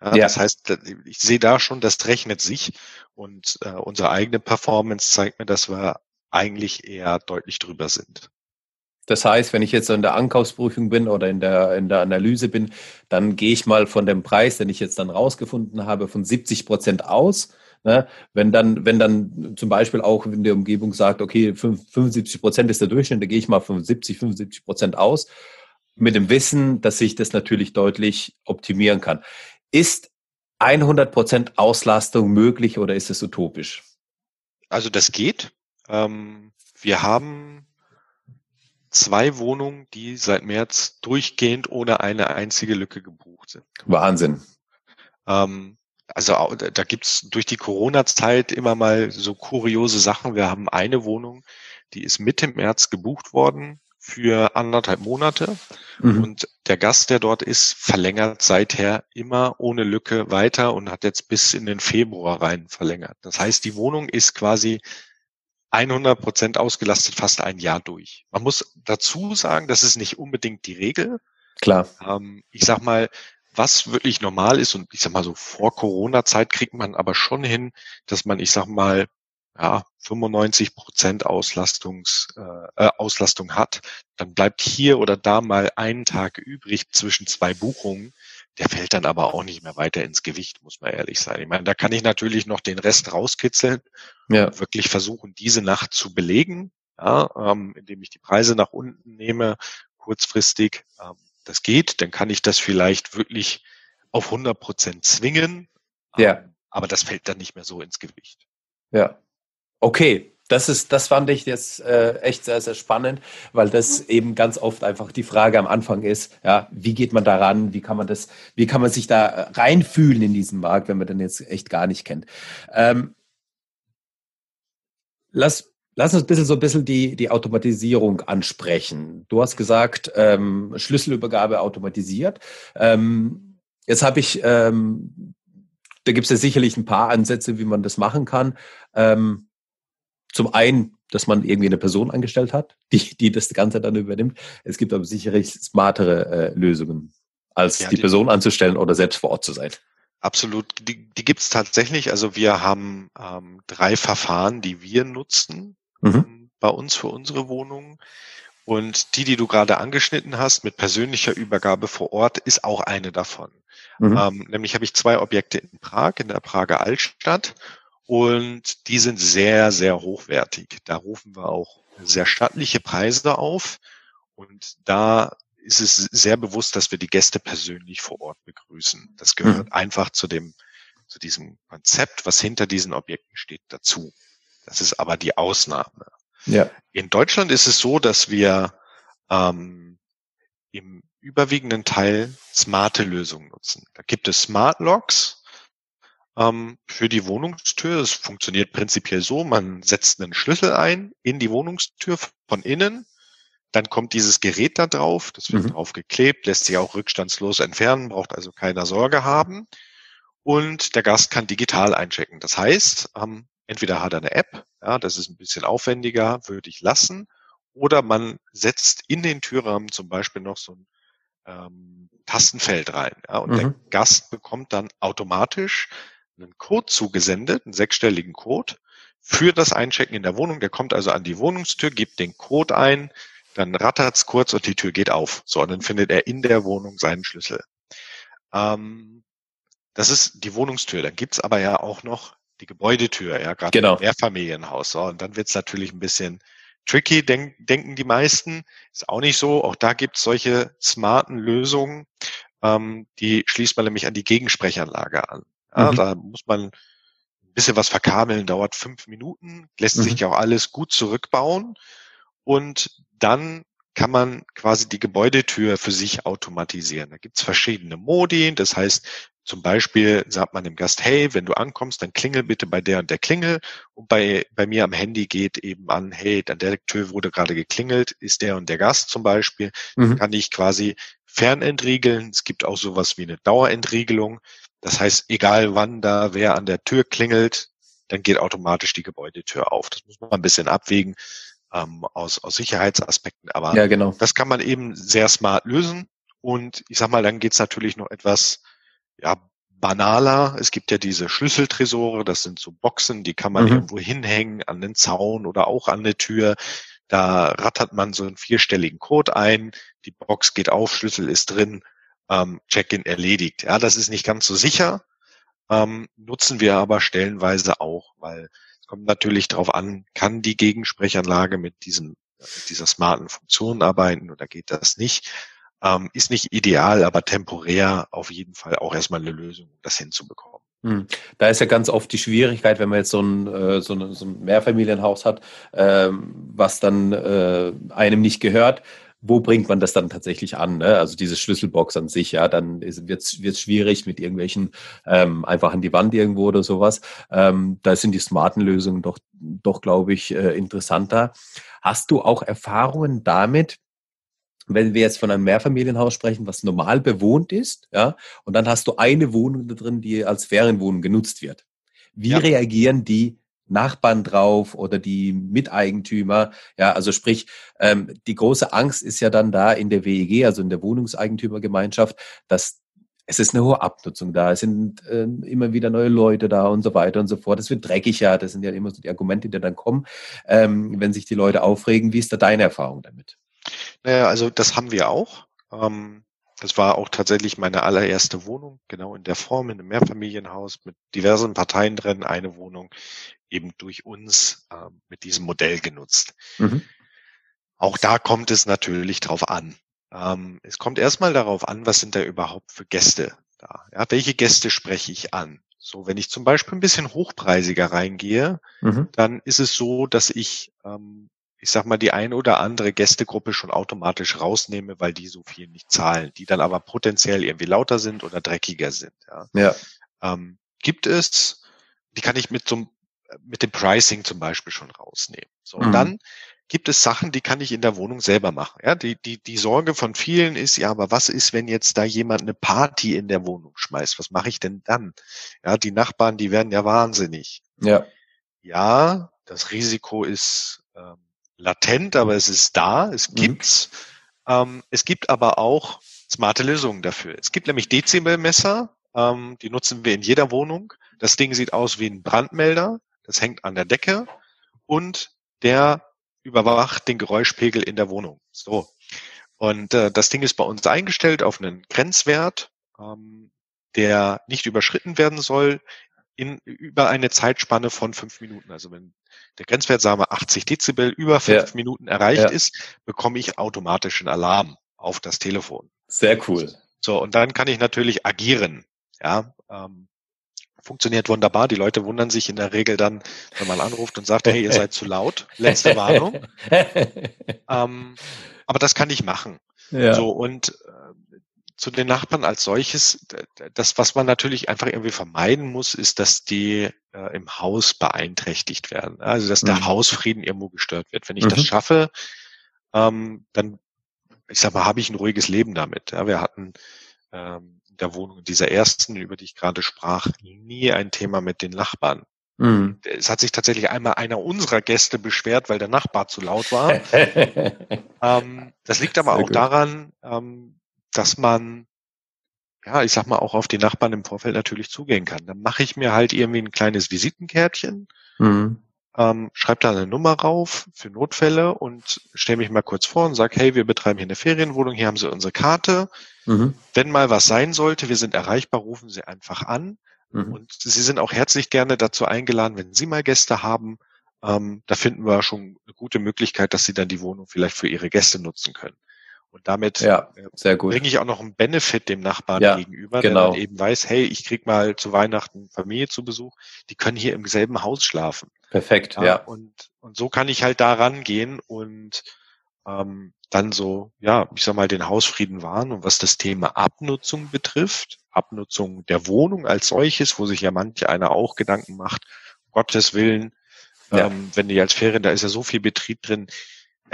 Ja, ja. Das heißt, ich sehe da schon, das rechnet sich und äh, unsere eigene Performance zeigt mir, dass wir eigentlich eher deutlich drüber sind. Das heißt, wenn ich jetzt in der Ankaufsprüfung bin oder in der, in der Analyse bin, dann gehe ich mal von dem Preis, den ich jetzt dann rausgefunden habe, von 70 Prozent aus Ne? Wenn dann, wenn dann zum Beispiel auch in der Umgebung sagt, okay, 75 Prozent ist der Durchschnitt, da gehe ich mal von 70, 75 Prozent aus, mit dem Wissen, dass ich das natürlich deutlich optimieren kann. Ist 100 Prozent Auslastung möglich oder ist es utopisch? Also das geht. Ähm, wir haben zwei Wohnungen, die seit März durchgehend ohne eine einzige Lücke gebucht sind. Wahnsinn. Ähm, also da gibt's durch die Corona-Zeit immer mal so kuriose Sachen. Wir haben eine Wohnung, die ist Mitte März gebucht worden für anderthalb Monate. Mhm. Und der Gast, der dort ist, verlängert seither immer ohne Lücke weiter und hat jetzt bis in den Februar rein verlängert. Das heißt, die Wohnung ist quasi 100 Prozent ausgelastet fast ein Jahr durch. Man muss dazu sagen, das ist nicht unbedingt die Regel. Klar. Ähm, ich sag mal, was wirklich normal ist und ich sag mal so vor Corona-Zeit kriegt man aber schon hin, dass man, ich sag mal, ja, 95 Prozent Auslastungs, äh, äh, Auslastung hat, dann bleibt hier oder da mal ein Tag übrig zwischen zwei Buchungen. Der fällt dann aber auch nicht mehr weiter ins Gewicht, muss man ehrlich sein. Ich meine, da kann ich natürlich noch den Rest rauskitzeln ja. und wirklich versuchen, diese Nacht zu belegen, ja, ähm, indem ich die Preise nach unten nehme, kurzfristig. Ähm, das geht, dann kann ich das vielleicht wirklich auf 100 Prozent zwingen. Ja. Aber das fällt dann nicht mehr so ins Gewicht. Ja. Okay. Das ist, das fand ich jetzt äh, echt sehr, sehr spannend, weil das eben ganz oft einfach die Frage am Anfang ist, ja, wie geht man daran, wie kann man das, wie kann man sich da reinfühlen in diesen Markt, wenn man den jetzt echt gar nicht kennt. Ähm, lass, lass uns ein bisschen so ein bisschen die, die Automatisierung ansprechen. Du hast gesagt, ähm, Schlüsselübergabe automatisiert. Ähm, jetzt habe ich, ähm, da gibt es ja sicherlich ein paar Ansätze, wie man das machen kann. Ähm, zum einen, dass man irgendwie eine Person angestellt hat, die, die das Ganze dann übernimmt. Es gibt aber sicherlich smartere äh, Lösungen, als ja, die, die, Person anzustellen oder selbst vor Ort zu sein. Absolut, die, die gibt es tatsächlich. Also wir haben ähm, drei Verfahren, die wir nutzen mhm. ähm, bei uns für unsere Wohnungen. Und die, die du gerade angeschnitten hast, mit persönlicher Übergabe vor Ort, ist auch eine davon. Mhm. Ähm, nämlich habe ich zwei Objekte in Prag, in der Prager Altstadt und die sind sehr, sehr hochwertig. Da rufen wir auch sehr stattliche Preise auf. Und da ist es sehr bewusst, dass wir die Gäste persönlich vor Ort begrüßen. Das gehört mhm. einfach zu dem, zu diesem Konzept, was hinter diesen Objekten steht, dazu. Das ist aber die Ausnahme. Ja. In Deutschland ist es so, dass wir ähm, im überwiegenden Teil smarte Lösungen nutzen. Da gibt es Smart Locks, ähm, für die Wohnungstür. Es funktioniert prinzipiell so, man setzt einen Schlüssel ein in die Wohnungstür von innen, dann kommt dieses Gerät da drauf, das wird mhm. drauf geklebt, lässt sich auch rückstandslos entfernen, braucht also keiner Sorge haben. Und der Gast kann digital einchecken. Das heißt, ähm, entweder hat er eine App, ja, das ist ein bisschen aufwendiger, würde ich lassen, oder man setzt in den Türrahmen zum Beispiel noch so ein ähm, Tastenfeld rein. Ja, und mhm. der Gast bekommt dann automatisch einen Code zugesendet, einen sechsstelligen Code für das Einchecken in der Wohnung. Der kommt also an die Wohnungstür, gibt den Code ein, dann rattert's kurz und die Tür geht auf. So, und dann findet er in der Wohnung seinen Schlüssel. Ähm, das ist die Wohnungstür. Dann gibt's aber ja auch noch die Gebäudetür, ja, gerade genau. im Mehrfamilienhaus. So, und dann wird's natürlich ein bisschen tricky, denk, denken die meisten. Ist auch nicht so. Auch da gibt's solche smarten Lösungen. Ähm, die schließt man nämlich an die Gegensprechanlage an. Ja, mhm. Da muss man ein bisschen was verkabeln, dauert fünf Minuten, lässt mhm. sich ja auch alles gut zurückbauen und dann kann man quasi die Gebäudetür für sich automatisieren. Da gibt's verschiedene Modi. Das heißt, zum Beispiel sagt man dem Gast, hey, wenn du ankommst, dann klingel bitte bei der und der Klingel. Und bei, bei mir am Handy geht eben an, hey, an der Tür wurde gerade geklingelt, ist der und der Gast zum Beispiel. Mhm. Kann ich quasi fernentriegeln. Es gibt auch sowas wie eine Dauerentriegelung. Das heißt, egal wann da wer an der Tür klingelt, dann geht automatisch die Gebäudetür auf. Das muss man ein bisschen abwägen ähm, aus, aus Sicherheitsaspekten. Aber ja, genau. das kann man eben sehr smart lösen. Und ich sag mal, dann geht's natürlich noch etwas ja, banaler. Es gibt ja diese Schlüsseltresore, das sind so Boxen, die kann man mhm. irgendwo hinhängen an den Zaun oder auch an der Tür. Da rattert man so einen vierstelligen Code ein, die Box geht auf, Schlüssel ist drin ähm, Check-in erledigt. Ja, das ist nicht ganz so sicher, ähm, nutzen wir aber stellenweise auch, weil kommt natürlich darauf an, kann die Gegensprechanlage mit diesem mit dieser smarten Funktion arbeiten oder geht das nicht? Ähm, ist nicht ideal, aber temporär auf jeden Fall auch erstmal eine Lösung, das hinzubekommen. Hm. Da ist ja ganz oft die Schwierigkeit, wenn man jetzt so ein, äh, so ein, so ein Mehrfamilienhaus hat, ähm, was dann äh, einem nicht gehört, wo bringt man das dann tatsächlich an? Ne? Also diese Schlüsselbox an sich, ja, dann wird es schwierig mit irgendwelchen ähm, einfach an die Wand irgendwo oder sowas. Ähm, da sind die smarten Lösungen doch, doch glaube ich, äh, interessanter. Hast du auch Erfahrungen damit, wenn wir jetzt von einem Mehrfamilienhaus sprechen, was normal bewohnt ist, ja, und dann hast du eine Wohnung da drin, die als Ferienwohnung genutzt wird. Wie ja. reagieren die Nachbarn drauf oder die Miteigentümer. Ja, also sprich, ähm, die große Angst ist ja dann da in der WEG, also in der Wohnungseigentümergemeinschaft, dass es ist eine hohe Abnutzung da, es sind äh, immer wieder neue Leute da und so weiter und so fort. Es wird dreckig, ja, das sind ja immer so die Argumente, die dann kommen, ähm, wenn sich die Leute aufregen. Wie ist da deine Erfahrung damit? Naja, also das haben wir auch. Ähm, das war auch tatsächlich meine allererste Wohnung, genau in der Form, in einem Mehrfamilienhaus mit diversen Parteien drin, eine Wohnung eben durch uns äh, mit diesem Modell genutzt. Mhm. Auch da kommt es natürlich drauf an. Ähm, es kommt erstmal darauf an, was sind da überhaupt für Gäste da? Ja, welche Gäste spreche ich an? So, wenn ich zum Beispiel ein bisschen hochpreisiger reingehe, Mhm. dann ist es so, dass ich, ähm, ich sag mal, die eine oder andere Gästegruppe schon automatisch rausnehme, weil die so viel nicht zahlen, die dann aber potenziell irgendwie lauter sind oder dreckiger sind. Ja. Ja. Ähm, gibt es, die kann ich mit so einem- mit dem Pricing zum Beispiel schon rausnehmen. So, und Mhm. dann gibt es Sachen, die kann ich in der Wohnung selber machen. Ja, die, die, die Sorge von vielen ist, ja, aber was ist, wenn jetzt da jemand eine Party in der Wohnung schmeißt? Was mache ich denn dann? Ja, die Nachbarn, die werden ja wahnsinnig. Ja. Ja, das Risiko ist ähm, latent, aber es ist da, es Mhm. gibt's. Ähm, es gibt aber auch smarte Lösungen dafür. Es gibt nämlich Dezibelmesser, ähm, die nutzen wir in jeder Wohnung. Das Ding sieht aus wie ein Brandmelder, das hängt an der Decke und der überwacht den Geräuschpegel in der Wohnung. So. Und äh, das Ding ist bei uns eingestellt auf einen Grenzwert, ähm, der nicht überschritten werden soll in über eine Zeitspanne von fünf Minuten. Also wenn der Grenzwert, sagen wir 80 Dezibel, über fünf Ja. Minuten erreicht Ja. ist, bekomme ich automatisch einen Alarm auf das Telefon. Sehr cool. So, und dann kann ich natürlich agieren. Ja, ähm, funktioniert wunderbar. Die Leute wundern sich in der Regel dann, wenn man anruft und sagt, hey, ihr seid zu laut. Letzte Warnung. Ähm, aber das kann ich machen. ja. So, und äh, zu den Nachbarn als solches, das, was man natürlich einfach irgendwie vermeiden muss, ist, dass die äh, im Haus beeinträchtigt werden. Also, dass der Mhm. Hausfrieden irgendwo gestört wird. Wenn ich Mhm. das schaffe, ähm, dann, ich sag mal, habe ich ein ruhiges Leben damit. Ja, wir hatten ähm, der Wohnung dieser ersten, über die ich gerade sprach, nie ein Thema mit den Nachbarn. Mhm. Es hat sich tatsächlich einmal einer unserer Gäste beschwert, weil der Nachbar zu laut war. Ähm, das liegt aber Sehr auch gut. daran, ähm, dass man, ja, ich sag mal, auch auf die Nachbarn im Vorfeld natürlich zugehen kann. Dann mache ich mir halt irgendwie ein kleines Visitenkärtchen, mhm. Ähm, schreibe da eine Nummer rauf für Notfälle und stelle mich mal kurz vor und sage, hey, wir betreiben hier eine Ferienwohnung, hier haben Sie unsere Karte. Mhm. Wenn mal was sein sollte, wir sind erreichbar, rufen Sie einfach an. Mhm. Und Sie sind auch herzlich gerne dazu eingeladen, wenn Sie mal Gäste haben. Ähm, da finden wir schon eine gute Möglichkeit, dass Sie dann die Wohnung vielleicht für Ihre Gäste nutzen können. Und damit Ja, sehr gut. bringe ich auch noch einen Benefit dem Nachbarn Ja, gegenüber, genau. der eben weiß, hey, ich krieg mal zu Weihnachten Familie zu Besuch, die können hier im selben Haus schlafen. Perfekt, Ja, ja. Und, und so kann ich halt da rangehen und ähm, dann so, ja, ich sag mal, den Hausfrieden wahren. Und was das Thema Abnutzung betrifft, Abnutzung der Wohnung als solches, wo sich ja manche einer auch Gedanken macht, um Gottes Willen, Ja. ähm, wenn die als Ferien, da ist ja so viel Betrieb drin,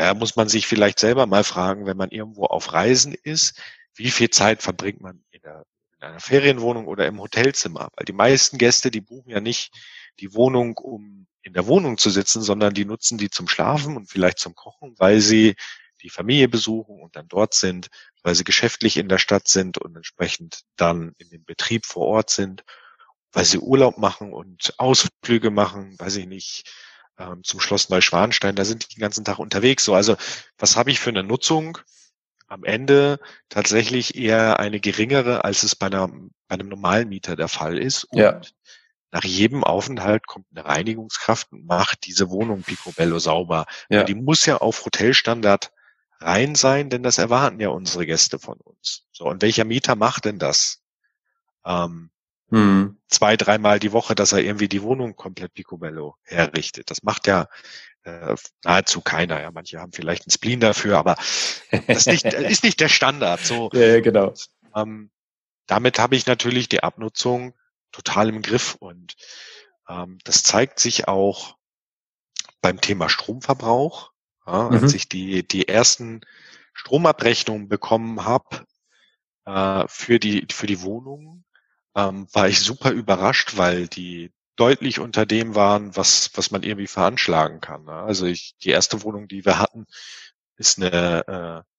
ja, muss man sich vielleicht selber mal fragen, wenn man irgendwo auf Reisen ist, wie viel Zeit verbringt man in, der, in einer Ferienwohnung oder im Hotelzimmer? Weil die meisten Gäste, die buchen ja nicht die Wohnung, um in der Wohnung zu sitzen, sondern die nutzen die zum Schlafen und vielleicht zum Kochen, weil sie die Familie besuchen und dann dort sind, weil sie geschäftlich in der Stadt sind und entsprechend dann in dem Betrieb vor Ort sind, weil sie Urlaub machen und Ausflüge machen, weiß ich nicht, ähm, zum Schloss Neuschwanstein, da sind die den ganzen Tag unterwegs. So, also was habe ich für eine Nutzung? Am Ende tatsächlich eher eine geringere, als es bei, einer, bei einem normalen Mieter der Fall ist. Und Ja. nach jedem Aufenthalt kommt eine Reinigungskraft und macht diese Wohnung picobello sauber. Ja. Die muss ja auf Hotelstandard rein sein, denn das erwarten ja unsere Gäste von uns. So, und welcher Mieter macht denn das? Ähm, Mhm. zwei, dreimal die Woche, dass er irgendwie die Wohnung komplett picobello herrichtet. Das macht ja äh, nahezu keiner. Ja, manche haben vielleicht einen Spleen dafür, aber das ist nicht, ist nicht der Standard. So, Ja, genau. ähm, damit habe ich natürlich die Abnutzung total im Griff und ähm, das zeigt sich auch beim Thema Stromverbrauch. Ja, Mhm. Als ich die, die ersten Stromabrechnungen bekommen habe äh, für, die, für die Wohnung, ähm, war ich super überrascht, weil die deutlich unter dem waren, was, was man irgendwie veranschlagen kann. ne? Also ich, die erste Wohnung, die wir hatten, ist eine äh,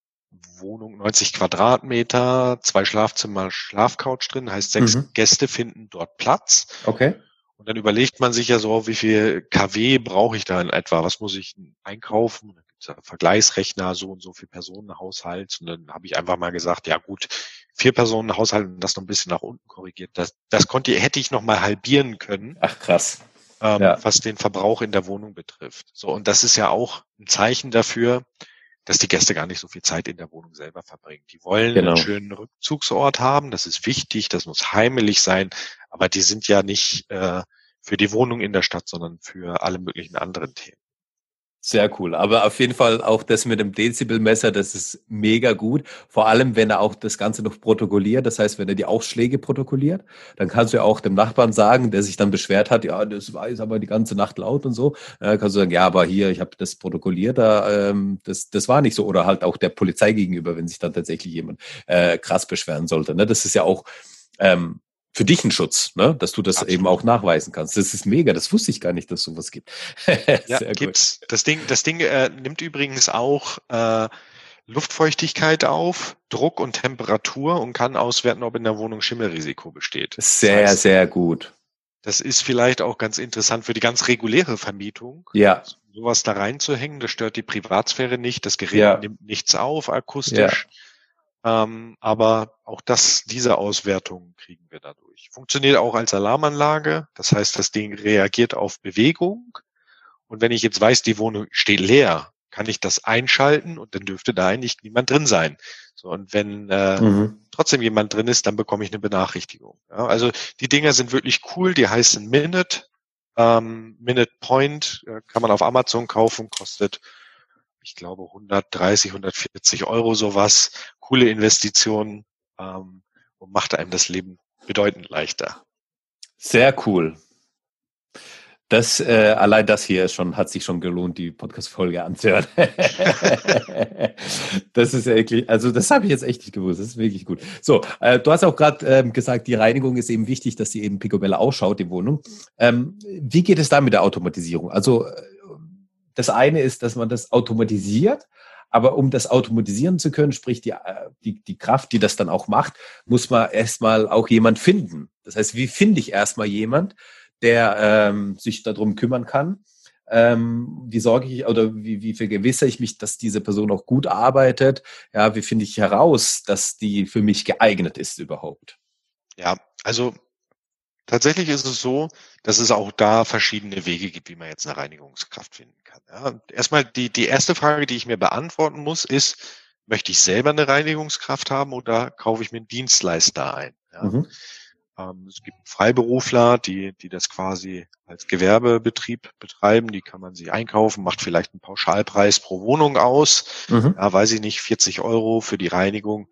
Wohnung 90 Quadratmeter, zwei Schlafzimmer, Schlafcouch drin, heißt sechs Mhm. Gäste finden dort Platz. Okay. Und dann überlegt man sich ja so, wie viel KW brauche ich da in etwa? Was muss ich einkaufen? Vergleichsrechner, so und so viel Personenhaushalt. Und dann habe ich einfach mal gesagt, ja gut, vier Personen Haushalt und das noch ein bisschen nach unten korrigiert. Das, das konnte, hätte ich noch mal halbieren können, Ach, krass. ähm, Ja. was den Verbrauch in der Wohnung betrifft. So, und das ist ja auch ein Zeichen dafür, dass die Gäste gar nicht so viel Zeit in der Wohnung selber verbringen. Die wollen Genau. einen schönen Rückzugsort haben, das ist wichtig, das muss heimelig sein, Aber die sind ja nicht äh, für die Wohnung in der Stadt, sondern für alle möglichen anderen Themen. Sehr cool. Aber auf jeden Fall auch das mit dem Dezibelmesser, das ist mega gut. Vor allem, wenn er auch das Ganze noch protokolliert. Das heißt, wenn er die Ausschläge protokolliert, dann kannst du ja auch dem Nachbarn sagen, der sich dann beschwert hat, ja, das war jetzt aber die ganze Nacht laut und so. Dann kannst du sagen, ja, aber hier, ich habe das protokolliert, da, ähm, das, das war nicht so. Oder halt auch der Polizei gegenüber, wenn sich dann tatsächlich jemand äh, krass beschweren sollte. Ne? Das ist ja auch ähm, für dich ein Schutz, ne? dass du das Absolut. eben auch nachweisen kannst. Das ist mega, das wusste ich gar nicht, dass sowas gibt. ja, gibt's. Das Ding, das Ding äh, nimmt übrigens auch äh, Luftfeuchtigkeit auf, Druck und Temperatur und kann auswerten, ob in der Wohnung Schimmelrisiko besteht. Sehr, das heißt, sehr gut. Das ist vielleicht auch ganz interessant für die ganz reguläre Vermietung. Ja. Sowas da reinzuhängen, das stört die Privatsphäre nicht, das Gerät ja. nimmt nichts auf akustisch. Ja. Ähm, aber auch das, diese Auswertung kriegen wir dadurch. Funktioniert auch als Alarmanlage. Das heißt, das Ding reagiert auf Bewegung. Und wenn ich jetzt weiß, die Wohnung steht leer, kann ich das einschalten und dann dürfte da eigentlich niemand drin sein. So, und wenn äh, mhm. trotzdem jemand drin ist, dann bekomme ich eine Benachrichtigung. Ja, also die Dinger sind wirklich cool, die heißen Minute. Ähm, Minute Point äh, kann man auf Amazon kaufen, kostet ich glaube 130, 140 Euro sowas. Coole Investition ähm, und macht einem das Leben bedeutend leichter. Sehr cool. Das, äh, allein das hier schon, hat sich schon gelohnt, die Podcast-Folge anzuhören. das ist wirklich, also das habe ich jetzt echt nicht gewusst. Das ist wirklich gut. So, äh, du hast auch gerade ähm, gesagt, die Reinigung ist eben wichtig, dass die eben picobella ausschaut, die Wohnung. Ähm, wie geht es da mit der Automatisierung? Also äh, das eine ist, dass man das automatisiert, aber um das automatisieren zu können, sprich die, äh, die, die Kraft, die das dann auch macht, muss man erstmal auch jemand finden. Das heißt, wie finde ich erstmal jemand, der ähm, sich darum kümmern kann? Ähm, wie sorge ich oder wie, wie vergewissere ich mich, dass diese Person auch gut arbeitet? Ja, wie finde ich heraus, dass die für mich geeignet ist überhaupt? Ja, also Tatsächlich ist es so, dass es auch da verschiedene Wege gibt, wie man jetzt eine Reinigungskraft finden kann. Ja, erstmal die, die erste Frage, die ich mir beantworten muss, ist, möchte ich selber eine Reinigungskraft haben oder kaufe ich mir einen Dienstleister ein? Ja. Mhm. Ähm, es gibt Freiberufler, die, die das quasi als Gewerbebetrieb betreiben, die kann man sich einkaufen, macht vielleicht einen Pauschalpreis pro Wohnung aus, mhm. ja, weiß ich nicht, 40 Euro für die Reinigung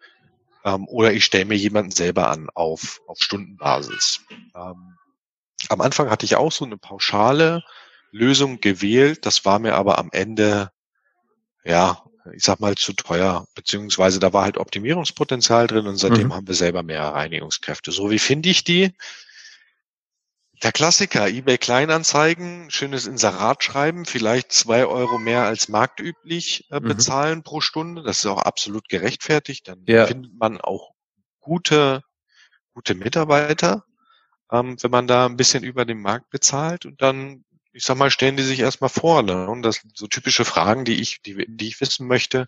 ähm, oder ich stelle mir jemanden selber an auf, auf Stundenbasis. Ähm, am Anfang hatte ich auch so eine pauschale Lösung gewählt. Das war mir aber am Ende, ja, ich sag mal, zu teuer, beziehungsweise da war halt Optimierungspotenzial drin und seitdem mhm. haben wir selber mehr Reinigungskräfte. So, wie finde ich die? Der Klassiker, eBay Kleinanzeigen, schönes Inserat schreiben, vielleicht zwei Euro mehr als marktüblich äh, mhm. bezahlen mhm. pro Stunde. Das ist auch absolut gerechtfertigt. Dann ja. findet man auch gute, gute Mitarbeiter, ähm, wenn man da ein bisschen über den Markt bezahlt und dann, ich sag mal, stellen die sich erstmal vor. Ne? Und das sind so typische Fragen, die ich, die, die ich wissen möchte,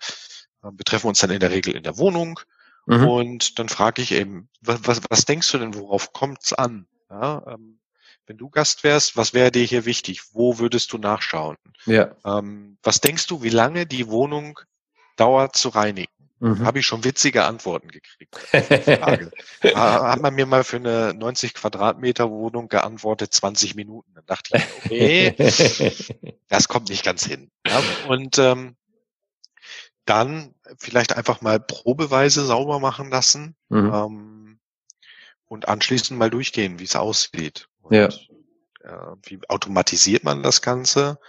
äh, betreffen uns dann in der Regel in der Wohnung. Mhm. Und dann frage ich eben, was, was, was denkst du denn, worauf kommt's an? Ja, ähm, wenn du Gast wärst, was wäre dir hier wichtig? Wo würdest du nachschauen? Ja. Ähm, was denkst du, wie lange die Wohnung dauert zu reinigen? Mhm. Habe ich schon witzige Antworten gekriegt. Hat man mir mal für eine 90 Quadratmeter Wohnung geantwortet, 20 Minuten. Dann dachte ich, okay, das kommt nicht ganz hin. Ja, und ähm, dann vielleicht einfach mal probeweise sauber machen lassen mhm. ähm, und anschließend mal durchgehen, wie es aussieht. Und, ja. Äh, wie automatisiert man das Ganze?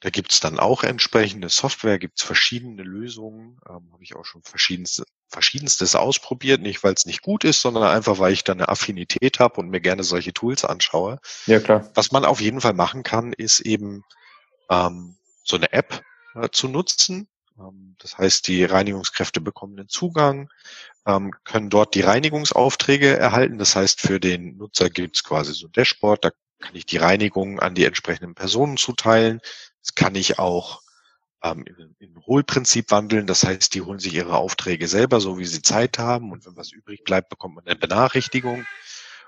Da gibt's dann auch entsprechende Software, gibt's verschiedene Lösungen. Ähm, Habe ich auch schon verschiedenste, verschiedenstes ausprobiert, nicht weil es nicht gut ist, sondern einfach weil ich da eine Affinität habe und mir gerne solche Tools anschaue. Ja, klar. Was man auf jeden Fall machen kann, ist eben ähm, so eine App äh, zu nutzen. Ähm, das heißt, die Reinigungskräfte bekommen den Zugang, ähm, können dort die Reinigungsaufträge erhalten. Das heißt, für den Nutzer gibt es quasi so ein Dashboard, da kann ich die Reinigung an die entsprechenden Personen zuteilen. Das kann ich auch ähm, in, in Hohlprinzip wandeln. Das heißt, die holen sich ihre Aufträge selber, so wie sie Zeit haben. Und wenn was übrig bleibt, bekommt man eine Benachrichtigung.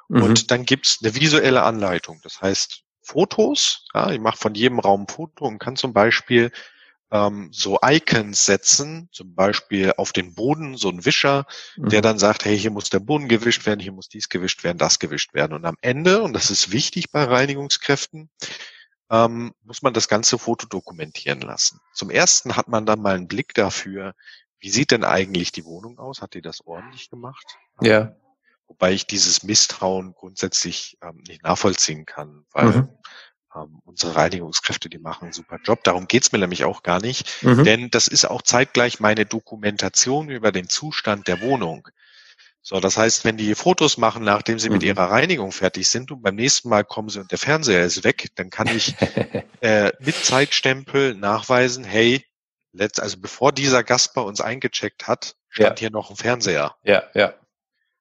Mhm. Und dann gibt's eine visuelle Anleitung. Das heißt, Fotos. Ja, ich mache von jedem Raum ein Foto und kann zum Beispiel ähm, so Icons setzen, zum Beispiel auf den Boden, so ein Wischer, mhm. der dann sagt, hey, hier muss der Boden gewischt werden, hier muss dies gewischt werden, das gewischt werden. Und am Ende, und das ist wichtig bei Reinigungskräften, ähm, muss man das ganze Foto dokumentieren lassen. Zum ersten hat man dann mal einen Blick dafür, wie sieht denn eigentlich die Wohnung aus? Hat die das ordentlich gemacht? Ja. Wobei ich dieses Misstrauen grundsätzlich ähm, nicht nachvollziehen kann, weil mhm. Ähm, unsere Reinigungskräfte, die machen einen super Job. Darum geht's mir nämlich auch gar nicht. Mhm. Denn das ist auch zeitgleich meine Dokumentation über den Zustand der Wohnung. So, das heißt, wenn die Fotos machen, nachdem sie mhm. mit ihrer Reinigung fertig sind und beim nächsten Mal kommen sie und der Fernseher ist weg, dann kann ich äh, mit Zeitstempel nachweisen, hey, letzt, also bevor dieser Gast bei uns eingecheckt hat, stand ja. hier noch ein Fernseher. Ja, ja.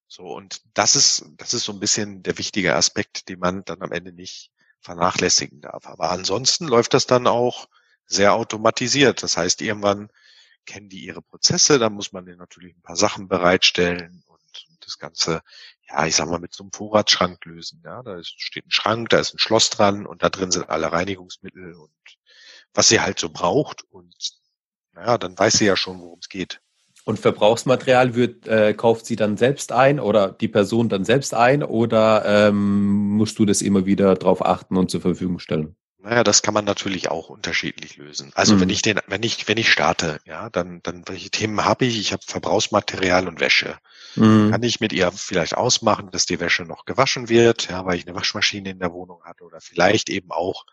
So, und das ist, das ist so ein bisschen der wichtige Aspekt, den man dann am Ende nicht vernachlässigen darf. Aber ansonsten läuft das dann auch sehr automatisiert. Das heißt, irgendwann kennen die ihre Prozesse, dann muss man denen natürlich ein paar Sachen bereitstellen und das Ganze, ja, ich sag mal, mit so einem Vorratsschrank lösen. Ja, da steht ein Schrank, da ist ein Schloss dran und da drin sind alle Reinigungsmittel und was sie halt so braucht. Und naja, dann weiß sie ja schon, worum es geht. Und Verbrauchsmaterial wird, äh, kauft sie dann selbst ein oder die Person dann selbst ein oder ähm, musst du das immer wieder drauf achten und zur Verfügung stellen? Naja, das kann man natürlich auch unterschiedlich lösen. Also mhm. wenn ich den, wenn ich, wenn ich starte, ja, dann, dann welche Themen habe ich? Ich habe Verbrauchsmaterial und Wäsche. Mhm. Kann ich mit ihr vielleicht ausmachen, dass die Wäsche noch gewaschen wird, ja, weil ich eine Waschmaschine in der Wohnung hatte oder vielleicht eben auch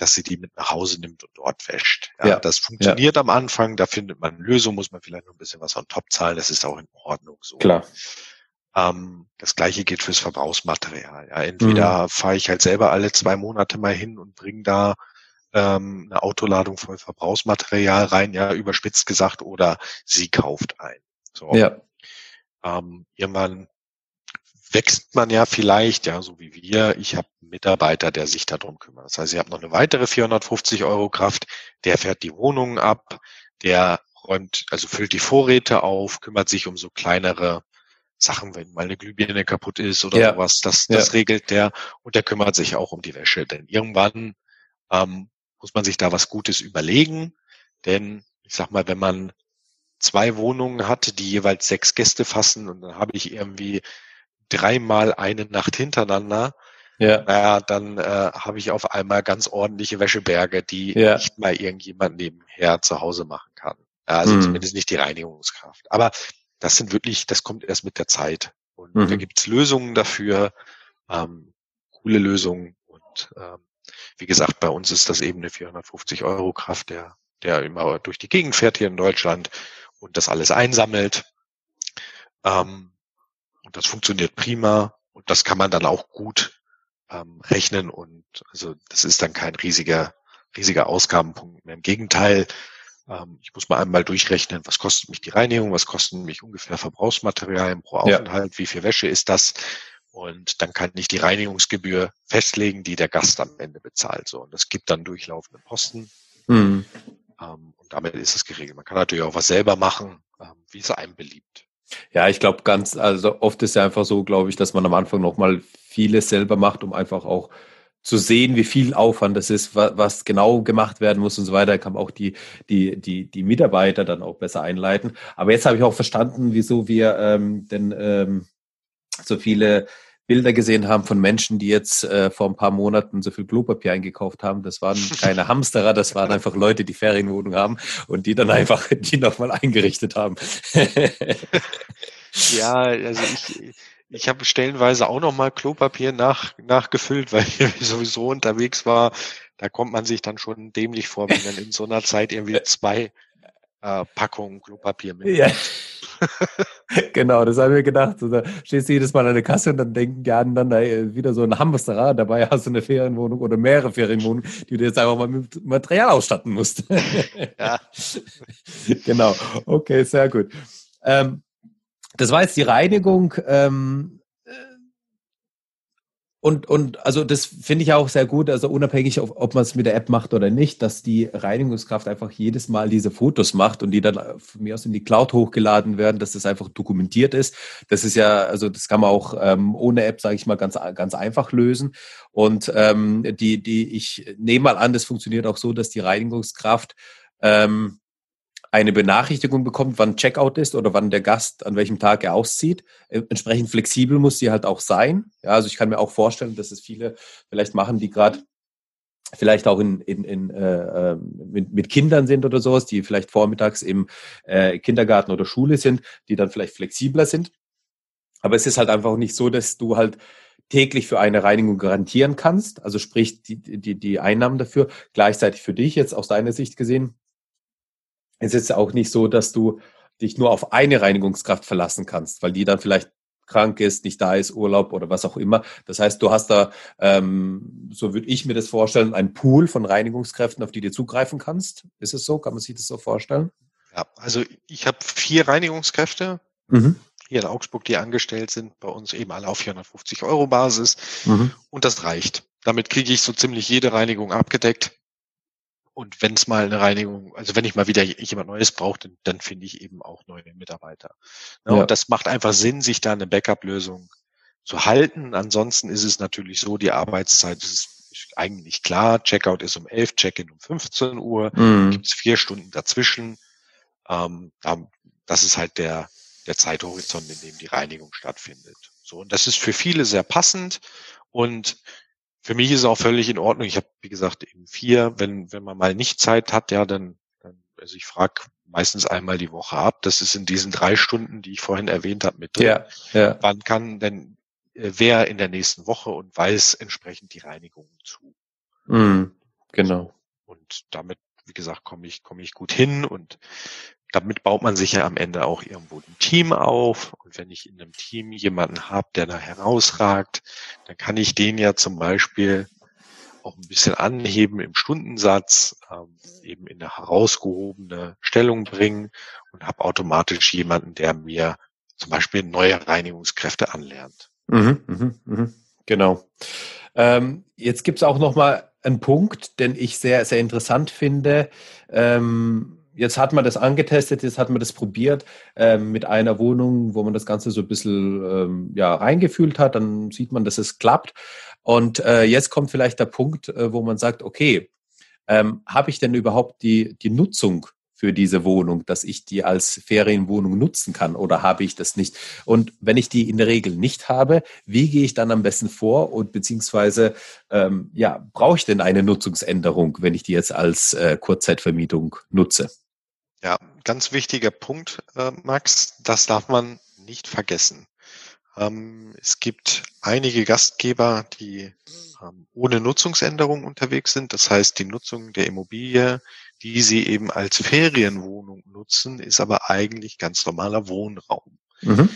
dass sie die mit nach Hause nimmt und dort wäscht. Ja, ja. Das funktioniert ja. am Anfang, da findet man eine Lösung, muss man vielleicht noch ein bisschen was on top zahlen, das ist auch in Ordnung so. Klar. Ähm, das gleiche gilt fürs Verbrauchsmaterial. Ja, entweder mhm. fahre ich halt selber alle zwei Monate mal hin und bringe da ähm, eine Autoladung voll Verbrauchsmaterial rein, ja, überspitzt gesagt, oder sie kauft ein. So. Ja. Ähm, irgendwann wächst man ja vielleicht, ja, so wie wir. Ich habe einen Mitarbeiter, der sich darum kümmert. Das heißt, ich habe noch eine weitere 450 Euro Kraft, der fährt die Wohnungen ab, der räumt, also füllt die Vorräte auf, kümmert sich um so kleinere Sachen, wenn mal eine Glühbirne kaputt ist oder ja. sowas, das, das ja. regelt der und der kümmert sich auch um die Wäsche. Denn irgendwann ähm, muss man sich da was Gutes überlegen, denn ich sag mal, wenn man zwei Wohnungen hat, die jeweils sechs Gäste fassen und dann habe ich irgendwie dreimal eine Nacht hintereinander, ja. naja, dann äh, habe ich auf einmal ganz ordentliche Wäscheberge, die ja. nicht mal irgendjemand nebenher zu Hause machen kann. Also mhm. zumindest nicht die Reinigungskraft. Aber das sind wirklich, das kommt erst mit der Zeit. Und mhm. da gibt's Lösungen dafür, ähm, coole Lösungen. Und ähm, wie gesagt, bei uns ist das eben eine 450 Euro Kraft, der, der immer durch die Gegend fährt hier in Deutschland und das alles einsammelt. Ähm, und das funktioniert prima und das kann man dann auch gut ähm, rechnen und also das ist dann kein riesiger, riesiger Ausgabenpunkt mehr. Im Gegenteil, ähm, ich muss mal einmal durchrechnen, was kostet mich die Reinigung, was kosten mich ungefähr Verbrauchsmaterialien pro Aufenthalt, ja. wie viel Wäsche ist das? Und dann kann ich die Reinigungsgebühr festlegen, die der Gast am Ende bezahlt. So, und das gibt dann durchlaufende Posten. Mhm. Ähm, und damit ist es geregelt. Man kann natürlich auch was selber machen, ähm, wie es einem beliebt. Ja, ich glaube ganz, also oft ist ja einfach so, glaube ich, dass man am Anfang nochmal vieles selber macht, um einfach auch zu sehen, wie viel Aufwand das ist, was, was genau gemacht werden muss und so weiter, kann man auch die, die, die, die Mitarbeiter dann auch besser einleiten. Aber jetzt habe ich auch verstanden, wieso wir ähm, denn ähm, so viele Bilder gesehen haben von Menschen, die jetzt äh, vor ein paar Monaten so viel Klopapier eingekauft haben. Das waren keine Hamsterer, das waren einfach Leute, die Ferienwohnung haben und die dann einfach die nochmal eingerichtet haben. ja, also ich, ich habe stellenweise auch nochmal Klopapier nach, nachgefüllt, weil ich sowieso unterwegs war. Da kommt man sich dann schon dämlich vor, wenn man in so einer Zeit irgendwie zwei äh, Packungen Klopapier mit. Ja. genau, das haben wir gedacht. So, da stehst du jedes Mal an der Kasse und dann denken die anderen da wieder so ein Hamsterrad. Dabei hast du eine Ferienwohnung oder mehrere Ferienwohnungen, die du jetzt einfach mal mit Material ausstatten musst. ja. genau. Okay, sehr gut. Ähm, das war jetzt die Reinigung. Ähm, und, und also das finde ich auch sehr gut, also unabhängig, ob, ob man es mit der App macht oder nicht, dass die Reinigungskraft einfach jedes Mal diese Fotos macht und die dann von mir aus in die Cloud hochgeladen werden, dass das einfach dokumentiert ist. Das ist ja, also das kann man auch ähm, ohne App, sage ich mal, ganz, ganz einfach lösen. Und ähm, die, die, ich nehme mal an, das funktioniert auch so, dass die Reinigungskraft ähm, eine Benachrichtigung bekommt, wann Checkout ist oder wann der Gast an welchem Tag er auszieht. Äh, entsprechend flexibel muss sie halt auch sein. Ja, also ich kann mir auch vorstellen, dass es viele vielleicht machen, die gerade vielleicht auch in, in, in äh, ähm, mit, mit Kindern sind oder sowas, die vielleicht vormittags im äh, Kindergarten oder Schule sind, die dann vielleicht flexibler sind. Aber es ist halt einfach nicht so, dass du halt täglich für eine Reinigung garantieren kannst, also sprich die, die, die Einnahmen dafür, gleichzeitig für dich jetzt aus deiner Sicht gesehen. Es ist auch nicht so, dass du dich nur auf eine Reinigungskraft verlassen kannst, weil die dann vielleicht krank ist, nicht da ist, Urlaub oder was auch immer. Das heißt, du hast da, ähm, so würde ich mir das vorstellen, ein Pool von Reinigungskräften, auf die du zugreifen kannst. Ist es so? Kann man sich das so vorstellen? Ja, also ich habe vier Reinigungskräfte. Mhm. Hier in Augsburg, die angestellt sind, bei uns eben alle auf 450 Euro Basis. Mhm. Und das reicht. Damit kriege ich so ziemlich jede Reinigung abgedeckt. Und wenn es mal eine Reinigung, also wenn ich mal wieder jemand Neues brauche, dann, dann finde ich eben auch neue Mitarbeiter. Ja, ja. Und das macht einfach Sinn, sich da eine Backup-Lösung zu halten. Ansonsten ist es natürlich so, die Arbeitszeit ist eigentlich klar. Checkout ist um 11, Check-in um 15 Uhr. Mhm. Gibt es vier Stunden dazwischen. Ähm, das ist halt der, der Zeithorizont, in dem die Reinigung stattfindet. So, und das ist für viele sehr passend. Und für mich ist es auch völlig in Ordnung. Ich habe, wie gesagt, eben vier. Wenn, wenn man mal nicht Zeit hat, ja, dann, dann also ich frage meistens einmal die Woche ab. Das ist in diesen drei Stunden, die ich vorhin erwähnt habe, mit drin. Ja, ja. Wann kann denn äh, wer in der nächsten Woche und weiß entsprechend die Reinigung zu. Mm, genau. Und damit, wie gesagt, komme ich, komme ich gut hin und damit baut man sich ja am Ende auch irgendwo ein Team auf. Und wenn ich in einem Team jemanden habe, der da herausragt, dann kann ich den ja zum Beispiel auch ein bisschen anheben im Stundensatz, ähm, eben in eine herausgehobene Stellung bringen und habe automatisch jemanden, der mir zum Beispiel neue Reinigungskräfte anlernt. Mhm, mh, mh. Genau. Ähm, jetzt gibt es auch noch mal einen Punkt, den ich sehr, sehr interessant finde. Ähm, jetzt hat man das angetestet, jetzt hat man das probiert ähm, mit einer Wohnung, wo man das Ganze so ein bisschen ähm, ja, reingefühlt hat, dann sieht man, dass es klappt. Und äh, jetzt kommt vielleicht der Punkt, äh, wo man sagt, okay, ähm, habe ich denn überhaupt die, die Nutzung für diese Wohnung, dass ich die als Ferienwohnung nutzen kann oder habe ich das nicht? Und wenn ich die in der Regel nicht habe, wie gehe ich dann am besten vor und beziehungsweise ähm, ja, brauche ich denn eine Nutzungsänderung, wenn ich die jetzt als äh, Kurzzeitvermietung nutze? Ja, ganz wichtiger Punkt, äh, Max, das darf man nicht vergessen. Ähm, es gibt einige Gastgeber, die ähm, ohne Nutzungsänderung unterwegs sind. Das heißt, die Nutzung der Immobilie, die sie eben als Ferienwohnung nutzen, ist aber eigentlich ganz normaler Wohnraum. Mhm.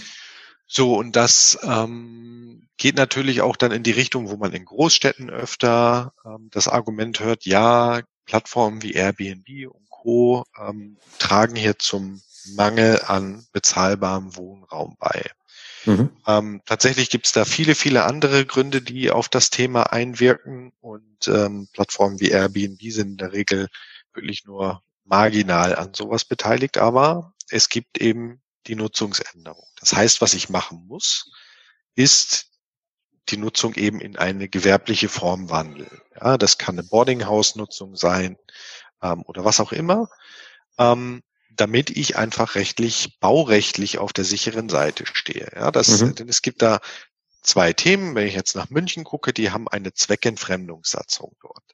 So, und das ähm, geht natürlich auch dann in die Richtung, wo man in Großstädten öfter ähm, das Argument hört, ja, Plattformen wie Airbnb Co. Ähm, tragen hier zum Mangel an bezahlbarem Wohnraum bei. Mhm. Ähm, tatsächlich gibt es da viele, viele andere Gründe, die auf das Thema einwirken und ähm, Plattformen wie Airbnb sind in der Regel wirklich nur marginal an sowas beteiligt, aber es gibt eben die Nutzungsänderung. Das heißt, was ich machen muss, ist die Nutzung eben in eine gewerbliche Form wandeln. Ja, das kann eine Boardinghouse-Nutzung sein, ähm, oder was auch immer, ähm, damit ich einfach rechtlich, baurechtlich auf der sicheren Seite stehe. Ja, das, mhm. denn es gibt da zwei Themen. Wenn ich jetzt nach München gucke, die haben eine Zweckentfremdungssatzung dort.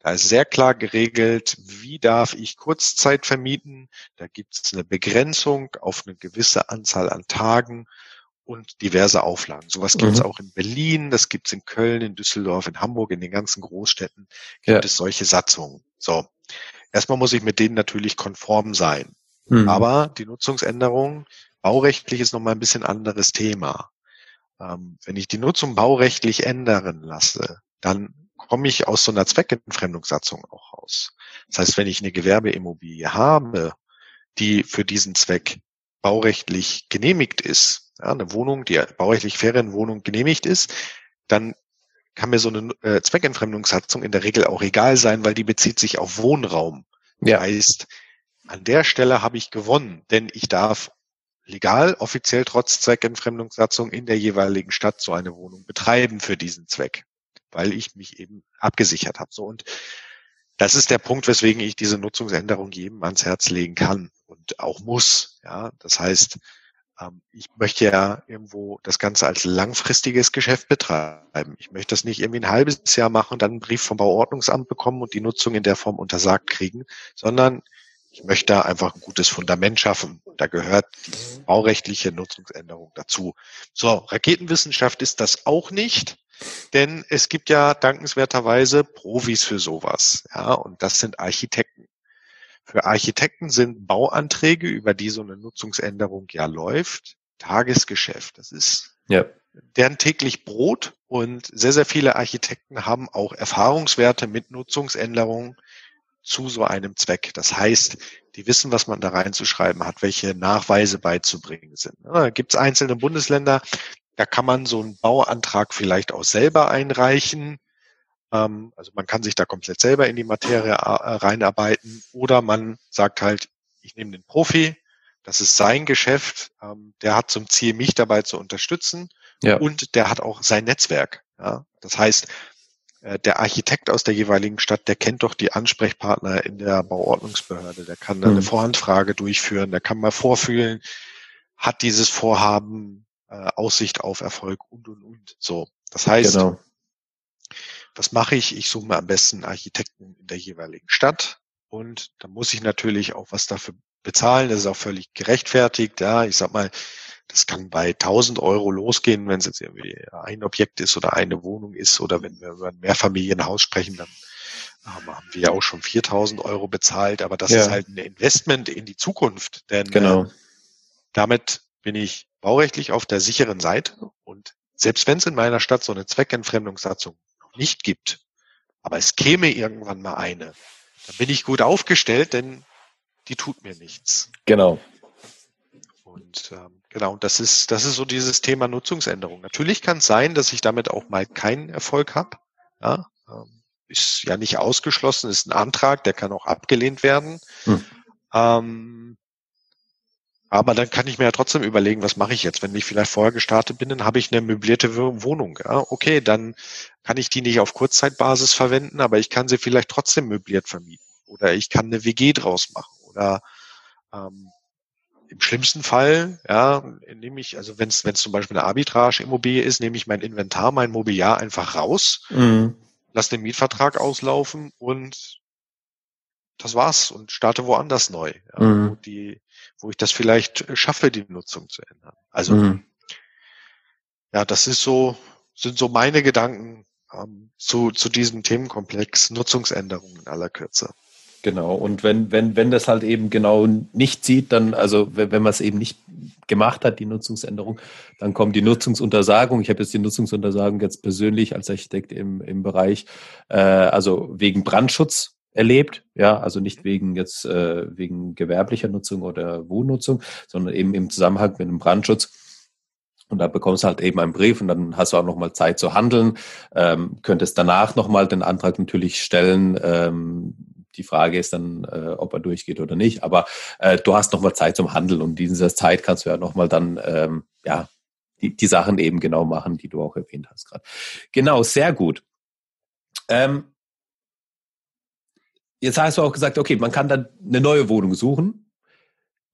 Da ist sehr klar geregelt, wie darf ich Kurzzeit vermieten. Da gibt es eine Begrenzung auf eine gewisse Anzahl an Tagen und diverse Auflagen. Sowas gibt es mhm. auch in Berlin, das gibt es in Köln, in Düsseldorf, in Hamburg, in den ganzen Großstädten gibt ja. es solche Satzungen. So. Erstmal muss ich mit denen natürlich konform sein. Mhm. Aber die Nutzungsänderung baurechtlich ist nochmal ein bisschen anderes Thema. Ähm, wenn ich die Nutzung baurechtlich ändern lasse, dann komme ich aus so einer Zweckentfremdungssatzung auch raus. Das heißt, wenn ich eine Gewerbeimmobilie habe, die für diesen Zweck baurechtlich genehmigt ist, ja, eine Wohnung, die baurechtlich Ferienwohnung genehmigt ist, dann kann mir so eine äh, Zweckentfremdungssatzung in der Regel auch egal sein, weil die bezieht sich auf Wohnraum. Ja. Heißt, an der Stelle habe ich gewonnen, denn ich darf legal, offiziell trotz Zweckentfremdungssatzung in der jeweiligen Stadt so eine Wohnung betreiben für diesen Zweck, weil ich mich eben abgesichert habe. So und das ist der Punkt, weswegen ich diese Nutzungsänderung jedem ans Herz legen kann und auch muss. Ja, das heißt, ich möchte ja irgendwo das Ganze als langfristiges Geschäft betreiben. Ich möchte das nicht irgendwie ein halbes Jahr machen und dann einen Brief vom Bauordnungsamt bekommen und die Nutzung in der Form untersagt kriegen, sondern ich möchte da einfach ein gutes Fundament schaffen. Da gehört die baurechtliche Nutzungsänderung dazu. So, Raketenwissenschaft ist das auch nicht, denn es gibt ja dankenswerterweise Profis für sowas. Ja, und das sind Architekten. Für Architekten sind Bauanträge, über die so eine Nutzungsänderung ja läuft, Tagesgeschäft. Das ist ja. deren täglich Brot und sehr, sehr viele Architekten haben auch Erfahrungswerte mit Nutzungsänderungen zu so einem Zweck. Das heißt, die wissen, was man da reinzuschreiben hat, welche Nachweise beizubringen sind. Da gibt es einzelne Bundesländer, da kann man so einen Bauantrag vielleicht auch selber einreichen. Ähm, also man kann sich da komplett selber in die Materie äh, reinarbeiten oder man sagt halt, ich nehme den Profi, das ist sein Geschäft, ähm, der hat zum Ziel, mich dabei zu unterstützen ja. und der hat auch sein Netzwerk. Ja? Das heißt, äh, der Architekt aus der jeweiligen Stadt, der kennt doch die Ansprechpartner in der Bauordnungsbehörde, der kann mhm. eine Vorhandfrage durchführen, der kann mal vorfühlen, hat dieses Vorhaben äh, Aussicht auf Erfolg und und und. So, das heißt, genau. Was mache ich? Ich suche mir am besten Architekten in der jeweiligen Stadt und da muss ich natürlich auch was dafür bezahlen. Das ist auch völlig gerechtfertigt. Ja, ich sag mal, das kann bei 1000 Euro losgehen, wenn es jetzt irgendwie ein Objekt ist oder eine Wohnung ist oder wenn wir über ein Mehrfamilienhaus sprechen, dann haben wir ja auch schon 4000 Euro bezahlt. Aber das ja. ist halt ein Investment in die Zukunft, denn genau. äh, damit bin ich baurechtlich auf der sicheren Seite und selbst wenn es in meiner Stadt so eine Zweckentfremdungssatzung nicht gibt, aber es käme irgendwann mal eine, dann bin ich gut aufgestellt, denn die tut mir nichts. Genau. Und ähm, genau, das ist, das ist so dieses Thema Nutzungsänderung. Natürlich kann es sein, dass ich damit auch mal keinen Erfolg habe. Ja, ähm, ist ja nicht ausgeschlossen, ist ein Antrag, der kann auch abgelehnt werden. Hm. Ähm, aber dann kann ich mir ja trotzdem überlegen, was mache ich jetzt? Wenn ich vielleicht vorher gestartet bin, dann habe ich eine möblierte Wohnung. Ja, okay, dann kann ich die nicht auf Kurzzeitbasis verwenden, aber ich kann sie vielleicht trotzdem möbliert vermieten. Oder ich kann eine WG draus machen. Oder ähm, im schlimmsten Fall, ja, nehme ich, also wenn es zum Beispiel eine Arbitrage-Immobilie ist, nehme ich mein Inventar, mein Mobiliar einfach raus, mhm. lasse den Mietvertrag auslaufen und das war's und starte woanders neu, ja, mhm. wo die wo ich das vielleicht schaffe, die Nutzung zu ändern. Also mhm. ja, das ist so, sind so meine Gedanken ähm, zu, zu diesem Themenkomplex Nutzungsänderungen in aller Kürze. Genau, und wenn, wenn, wenn das halt eben genau nicht sieht, dann, also wenn, wenn man es eben nicht gemacht hat, die Nutzungsänderung, dann kommt die Nutzungsuntersagung. Ich habe jetzt die Nutzungsuntersagung jetzt persönlich als Architekt im, im Bereich, äh, also wegen Brandschutz erlebt, ja, also nicht wegen jetzt äh, wegen gewerblicher Nutzung oder Wohnnutzung, sondern eben im Zusammenhang mit dem Brandschutz. Und da bekommst du halt eben einen Brief und dann hast du auch nochmal Zeit zu handeln, ähm, könntest danach nochmal den Antrag natürlich stellen. Ähm, die Frage ist dann, äh, ob er durchgeht oder nicht. Aber äh, du hast nochmal Zeit zum Handeln und in dieser Zeit kannst du ja nochmal dann, ähm, ja, die, die Sachen eben genau machen, die du auch erwähnt hast gerade. Genau, sehr gut. Ähm, Jetzt hast du auch gesagt, okay, man kann dann eine neue Wohnung suchen.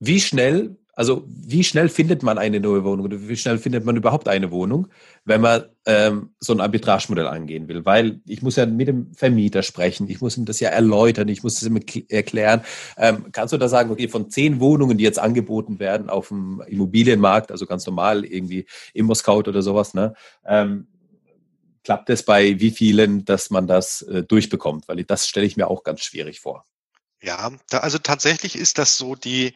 Wie schnell, also wie schnell findet man eine neue Wohnung oder wie schnell findet man überhaupt eine Wohnung, wenn man ähm, so ein Arbitragemodell angehen will? Weil ich muss ja mit dem Vermieter sprechen, ich muss ihm das ja erläutern, ich muss es ihm erklären. Ähm, kannst du da sagen, okay, von zehn Wohnungen, die jetzt angeboten werden auf dem Immobilienmarkt, also ganz normal irgendwie Immo-Scout oder sowas, ne? Ähm, klappt es bei wie vielen, dass man das äh, durchbekommt? Weil das stelle ich mir auch ganz schwierig vor. Ja, da, also tatsächlich ist das so die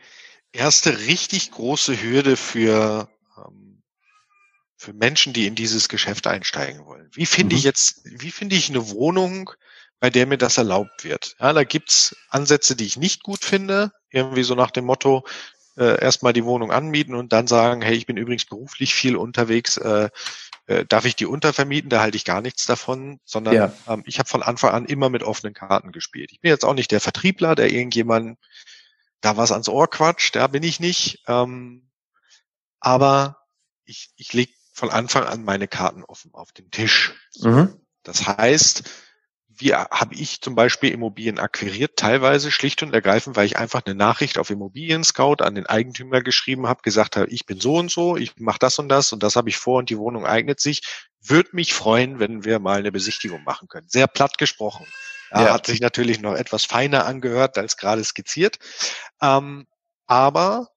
erste richtig große Hürde für, ähm, für Menschen, die in dieses Geschäft einsteigen wollen. Wie finde mhm. ich jetzt, wie finde ich eine Wohnung, bei der mir das erlaubt wird? Ja, da gibt's Ansätze, die ich nicht gut finde. Irgendwie so nach dem Motto, äh, erstmal die Wohnung anmieten und dann sagen, hey, ich bin übrigens beruflich viel unterwegs, äh, äh, darf ich die untervermieten, da halte ich gar nichts davon, sondern ja. ähm, ich habe von Anfang an immer mit offenen Karten gespielt. Ich bin jetzt auch nicht der Vertriebler, der irgendjemand da was ans Ohr quatscht, da bin ich nicht. Ähm, aber ich, ich lege von Anfang an meine Karten offen auf den Tisch. Mhm. Das heißt, wie habe ich zum Beispiel Immobilien akquiriert? Teilweise schlicht und ergreifend, weil ich einfach eine Nachricht auf Immobilien Scout an den Eigentümer geschrieben habe, gesagt habe, ich bin so und so, ich mache das und das und das habe ich vor und die Wohnung eignet sich. Würde mich freuen, wenn wir mal eine Besichtigung machen können. Sehr platt gesprochen. Ja. Hat sich natürlich noch etwas feiner angehört als gerade skizziert. Ähm, aber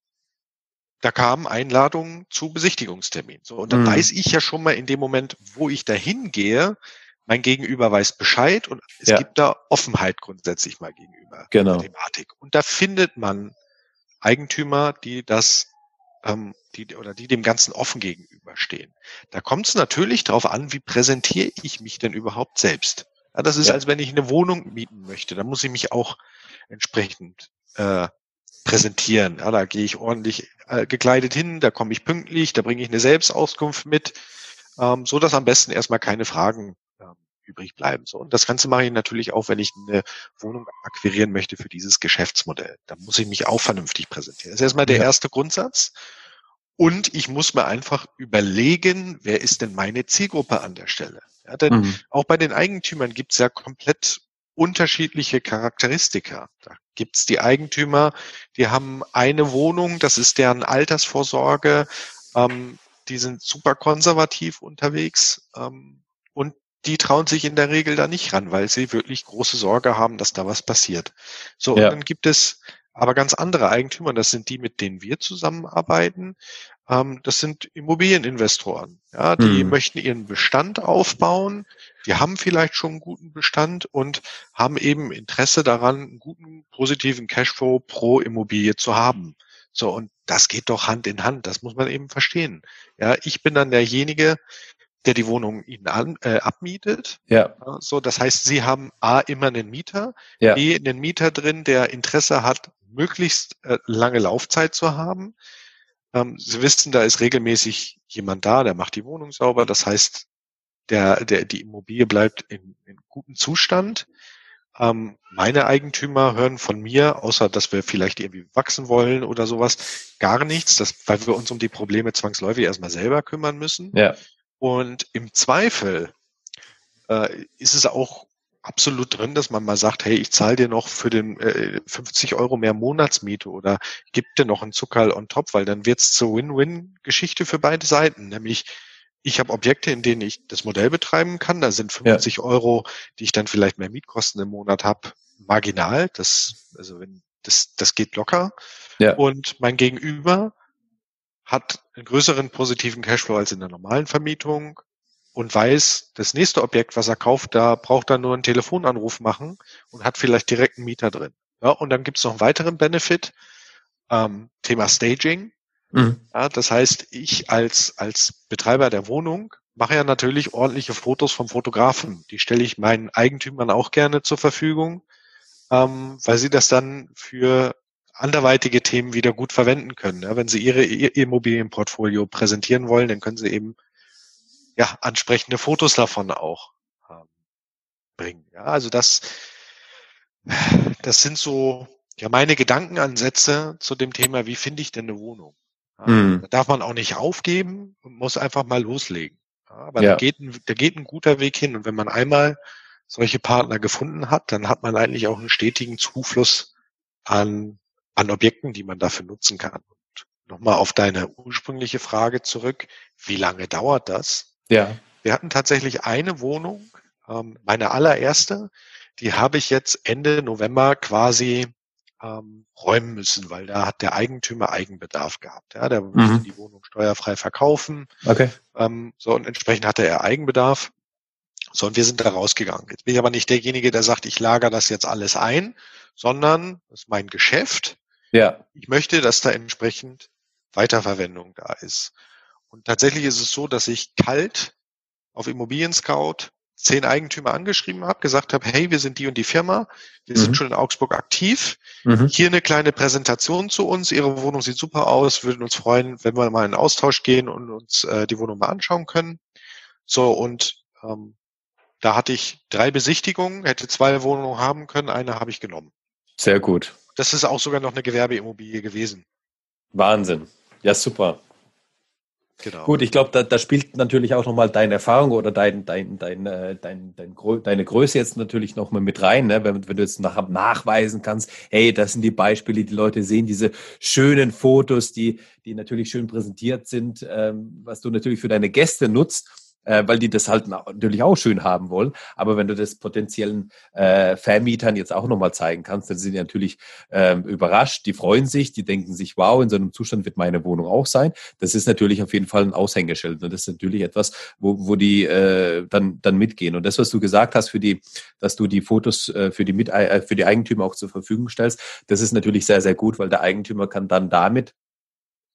da kamen Einladungen zu Besichtigungsterminen. So, und dann mhm. weiß ich ja schon mal in dem Moment, wo ich dahin gehe, mein Gegenüber weiß Bescheid und es ja. gibt da Offenheit grundsätzlich mal gegenüber genau. der Thematik. Und da findet man Eigentümer, die das ähm, die oder die dem Ganzen offen gegenüberstehen. Da kommt es natürlich darauf an, wie präsentiere ich mich denn überhaupt selbst. Ja, das ist, ja. als wenn ich eine Wohnung mieten möchte. Da muss ich mich auch entsprechend äh, präsentieren. Ja, da gehe ich ordentlich äh, gekleidet hin, da komme ich pünktlich, da bringe ich eine Selbstauskunft mit, ähm, so dass am besten erstmal keine Fragen übrig bleiben. So, und das Ganze mache ich natürlich auch, wenn ich eine Wohnung akquirieren möchte für dieses Geschäftsmodell. Da muss ich mich auch vernünftig präsentieren. Das ist erstmal der ja. erste Grundsatz. Und ich muss mir einfach überlegen, wer ist denn meine Zielgruppe an der Stelle? Ja, denn mhm. auch bei den Eigentümern gibt es ja komplett unterschiedliche Charakteristika. Da gibt's die Eigentümer, die haben eine Wohnung, das ist deren Altersvorsorge, ähm, die sind super konservativ unterwegs ähm, die trauen sich in der Regel da nicht ran, weil sie wirklich große Sorge haben, dass da was passiert. So, ja. und dann gibt es aber ganz andere Eigentümer, das sind die, mit denen wir zusammenarbeiten. Ähm, das sind Immobilieninvestoren. Ja, die mhm. möchten ihren Bestand aufbauen. Die haben vielleicht schon einen guten Bestand und haben eben Interesse daran, einen guten positiven Cashflow pro Immobilie zu haben. So, und das geht doch Hand in Hand. Das muss man eben verstehen. Ja, ich bin dann derjenige, der die Wohnung ihnen an, äh, abmietet. Ja. So, das heißt, sie haben A immer einen Mieter, ja. B einen Mieter drin, der Interesse hat, möglichst äh, lange Laufzeit zu haben. Ähm, sie wissen, da ist regelmäßig jemand da, der macht die Wohnung sauber. Das heißt, der, der, die Immobilie bleibt in, in gutem Zustand. Ähm, meine Eigentümer hören von mir, außer dass wir vielleicht irgendwie wachsen wollen oder sowas, gar nichts, das, weil wir uns um die Probleme zwangsläufig erstmal selber kümmern müssen. Ja. Und im Zweifel äh, ist es auch absolut drin, dass man mal sagt, hey, ich zahle dir noch für den äh, 50 Euro mehr Monatsmiete oder gib dir noch einen Zuckerl on top, weil dann wird's zur Win-Win-Geschichte für beide Seiten. Nämlich, ich habe Objekte, in denen ich das Modell betreiben kann. Da sind 50 ja. Euro, die ich dann vielleicht mehr Mietkosten im Monat habe, marginal. Das, also wenn das, das geht locker. Ja. Und mein Gegenüber hat einen größeren positiven Cashflow als in der normalen Vermietung und weiß, das nächste Objekt, was er kauft, da braucht er nur einen Telefonanruf machen und hat vielleicht direkt einen Mieter drin. Ja, und dann gibt es noch einen weiteren Benefit, ähm, Thema Staging. Mhm. Ja, das heißt, ich als, als Betreiber der Wohnung mache ja natürlich ordentliche Fotos vom Fotografen. Die stelle ich meinen Eigentümern auch gerne zur Verfügung, ähm, weil sie das dann für anderweitige Themen wieder gut verwenden können. Ja, wenn Sie Ihre, Ihr Immobilienportfolio präsentieren wollen, dann können Sie eben ja, ansprechende Fotos davon auch ähm, bringen. Ja, also das, das sind so ja meine Gedankenansätze zu dem Thema, wie finde ich denn eine Wohnung? Ja, mhm. Da darf man auch nicht aufgeben und muss einfach mal loslegen. Ja, aber ja. da, geht ein, da geht ein guter Weg hin. Und wenn man einmal solche Partner gefunden hat, dann hat man eigentlich auch einen stetigen Zufluss an an Objekten, die man dafür nutzen kann. Und nochmal auf deine ursprüngliche Frage zurück. Wie lange dauert das? Ja. Wir hatten tatsächlich eine Wohnung, ähm, meine allererste, die habe ich jetzt Ende November quasi ähm, räumen müssen, weil da hat der Eigentümer Eigenbedarf gehabt. Ja, der musste mhm. die Wohnung steuerfrei verkaufen. Okay. Ähm, so und entsprechend hatte er Eigenbedarf. So, und wir sind da rausgegangen. Jetzt bin ich aber nicht derjenige, der sagt, ich lager das jetzt alles ein, sondern das ist mein Geschäft. Ja. Ich möchte, dass da entsprechend Weiterverwendung da ist. Und tatsächlich ist es so, dass ich kalt auf Immobilien Scout zehn Eigentümer angeschrieben habe, gesagt habe, hey, wir sind die und die Firma, wir mhm. sind schon in Augsburg aktiv. Mhm. Hier eine kleine Präsentation zu uns. Ihre Wohnung sieht super aus, würden uns freuen, wenn wir mal in Austausch gehen und uns äh, die Wohnung mal anschauen können. So, und ähm, da hatte ich drei Besichtigungen, hätte zwei Wohnungen haben können, eine habe ich genommen. Sehr gut. Das ist auch sogar noch eine Gewerbeimmobilie gewesen. Wahnsinn. Ja, super. Genau. Gut, ich glaube, da, da spielt natürlich auch nochmal deine Erfahrung oder dein, dein, dein, äh, dein, dein, dein, deine Größe jetzt natürlich nochmal mit rein, ne? wenn, wenn du jetzt nach, nachweisen kannst, hey, das sind die Beispiele, die Leute sehen, diese schönen Fotos, die, die natürlich schön präsentiert sind, ähm, was du natürlich für deine Gäste nutzt äh, weil die das halt natürlich auch schön haben wollen. Aber wenn du das potenziellen äh, Vermietern jetzt auch nochmal zeigen kannst, dann sind die natürlich ähm, überrascht, die freuen sich, die denken sich, wow, in so einem Zustand wird meine Wohnung auch sein. Das ist natürlich auf jeden Fall ein Aushängeschild. Und das ist natürlich etwas, wo, wo die äh, dann, dann mitgehen. Und das, was du gesagt hast, für die, dass du die Fotos äh, für, die Mit äh, für die Eigentümer auch zur Verfügung stellst, das ist natürlich sehr, sehr gut, weil der Eigentümer kann dann damit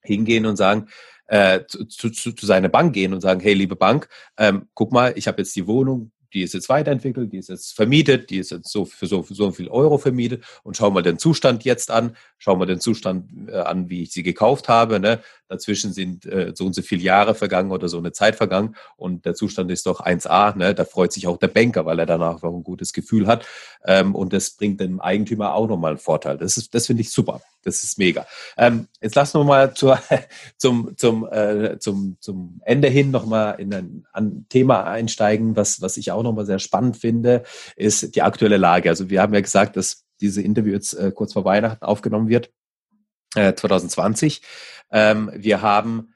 hingehen und sagen, äh, zu, zu, zu seiner Bank gehen und sagen, hey, liebe Bank, ähm, guck mal, ich habe jetzt die Wohnung, die ist jetzt weiterentwickelt, die ist jetzt vermietet, die ist jetzt so für so, für so viel Euro vermietet und schau mal den Zustand jetzt an, schau mal den Zustand äh, an, wie ich sie gekauft habe. Ne? Dazwischen sind äh, so und so viele Jahre vergangen oder so eine Zeit vergangen und der Zustand ist doch 1a. Ne? Da freut sich auch der Banker, weil er danach auch ein gutes Gefühl hat ähm, und das bringt dem Eigentümer auch nochmal einen Vorteil. Das das finde ich super. Das ist mega. Ähm, jetzt lassen wir mal zur, zum, zum, äh, zum, zum Ende hin nochmal in ein, ein Thema einsteigen, was, was ich auch nochmal sehr spannend finde, ist die aktuelle Lage. Also wir haben ja gesagt, dass diese Interview jetzt äh, kurz vor Weihnachten aufgenommen wird, äh, 2020. Ähm, wir haben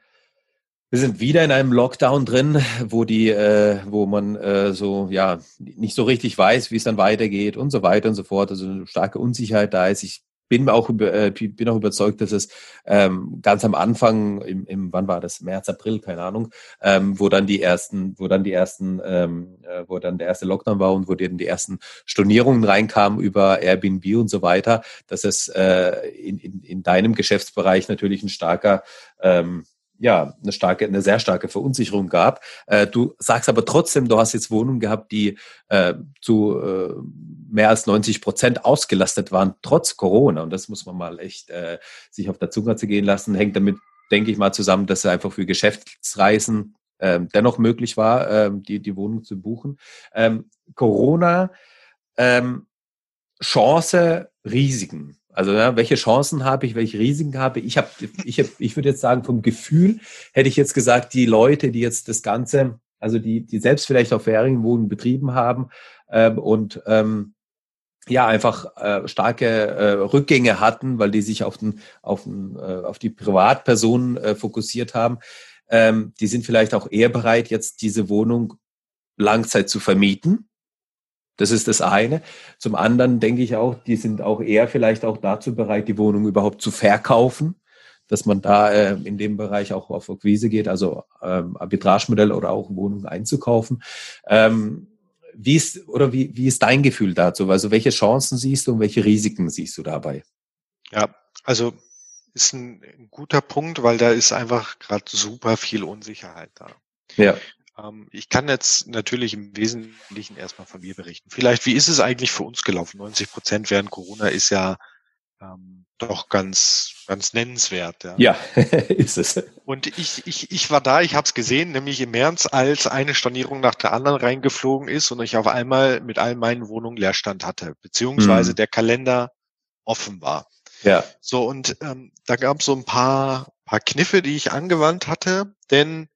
wir sind wieder in einem Lockdown drin, wo die, äh, wo man äh, so ja nicht so richtig weiß, wie es dann weitergeht und so weiter und so fort. Also eine starke Unsicherheit da ist. Ich bin auch äh, bin auch überzeugt, dass es ähm, ganz am Anfang im, im wann war das? März April keine Ahnung, ähm, wo dann die ersten, wo dann die ersten, ähm, äh, wo dann der erste Lockdown war und wo dann die ersten Stornierungen reinkamen über Airbnb und so weiter, dass es äh, in, in, in deinem Geschäftsbereich natürlich ein starker ähm, ja, eine starke, eine sehr starke Verunsicherung gab. Äh, du sagst aber trotzdem, du hast jetzt Wohnungen gehabt, die äh, zu äh, mehr als 90 Prozent ausgelastet waren, trotz Corona. Und das muss man mal echt äh, sich auf der Zunge zu gehen lassen. Hängt damit, denke ich mal, zusammen, dass er einfach für Geschäftsreisen ähm, dennoch möglich war, ähm, die, die Wohnung zu buchen. Ähm, Corona, ähm, Chance, Risiken. Also ja, welche Chancen habe ich, welche Risiken habe ich? Habe ich, hab, ich würde jetzt sagen vom Gefühl hätte ich jetzt gesagt, die Leute, die jetzt das Ganze, also die die selbst vielleicht auf Ferienwohnen betrieben haben ähm, und ähm, ja einfach äh, starke äh, Rückgänge hatten, weil die sich auf den auf den äh, auf die Privatpersonen äh, fokussiert haben, ähm, die sind vielleicht auch eher bereit, jetzt diese Wohnung Langzeit zu vermieten das ist das eine. Zum anderen denke ich auch, die sind auch eher vielleicht auch dazu bereit, die Wohnung überhaupt zu verkaufen, dass man da äh, in dem Bereich auch auf Akquise geht, also ähm, Arbitragemodell oder auch Wohnungen einzukaufen. Ähm, wie ist oder wie, wie ist dein Gefühl dazu? Also welche Chancen siehst du und welche Risiken siehst du dabei? Ja, also ist ein, ein guter Punkt, weil da ist einfach gerade super viel Unsicherheit da. Ja. Ähm, ich kann jetzt natürlich im Wesentlichen erstmal von mir berichten. Vielleicht, wie ist es eigentlich für uns gelaufen? 90 Prozent während Corona ist ja ähm, doch ganz, ganz nennenswert. Ja, ja ist es. Und ich, ich, ich war da, ich habe es gesehen, nämlich im März, als eine Stornierung nach der anderen reingeflogen ist und ich auf einmal mit all meinen Wohnungen Leerstand hatte, beziehungsweise mhm. der Kalender offen war. Ja. So, und ähm, da gab es so ein paar, paar Kniffe, die ich angewandt hatte, denn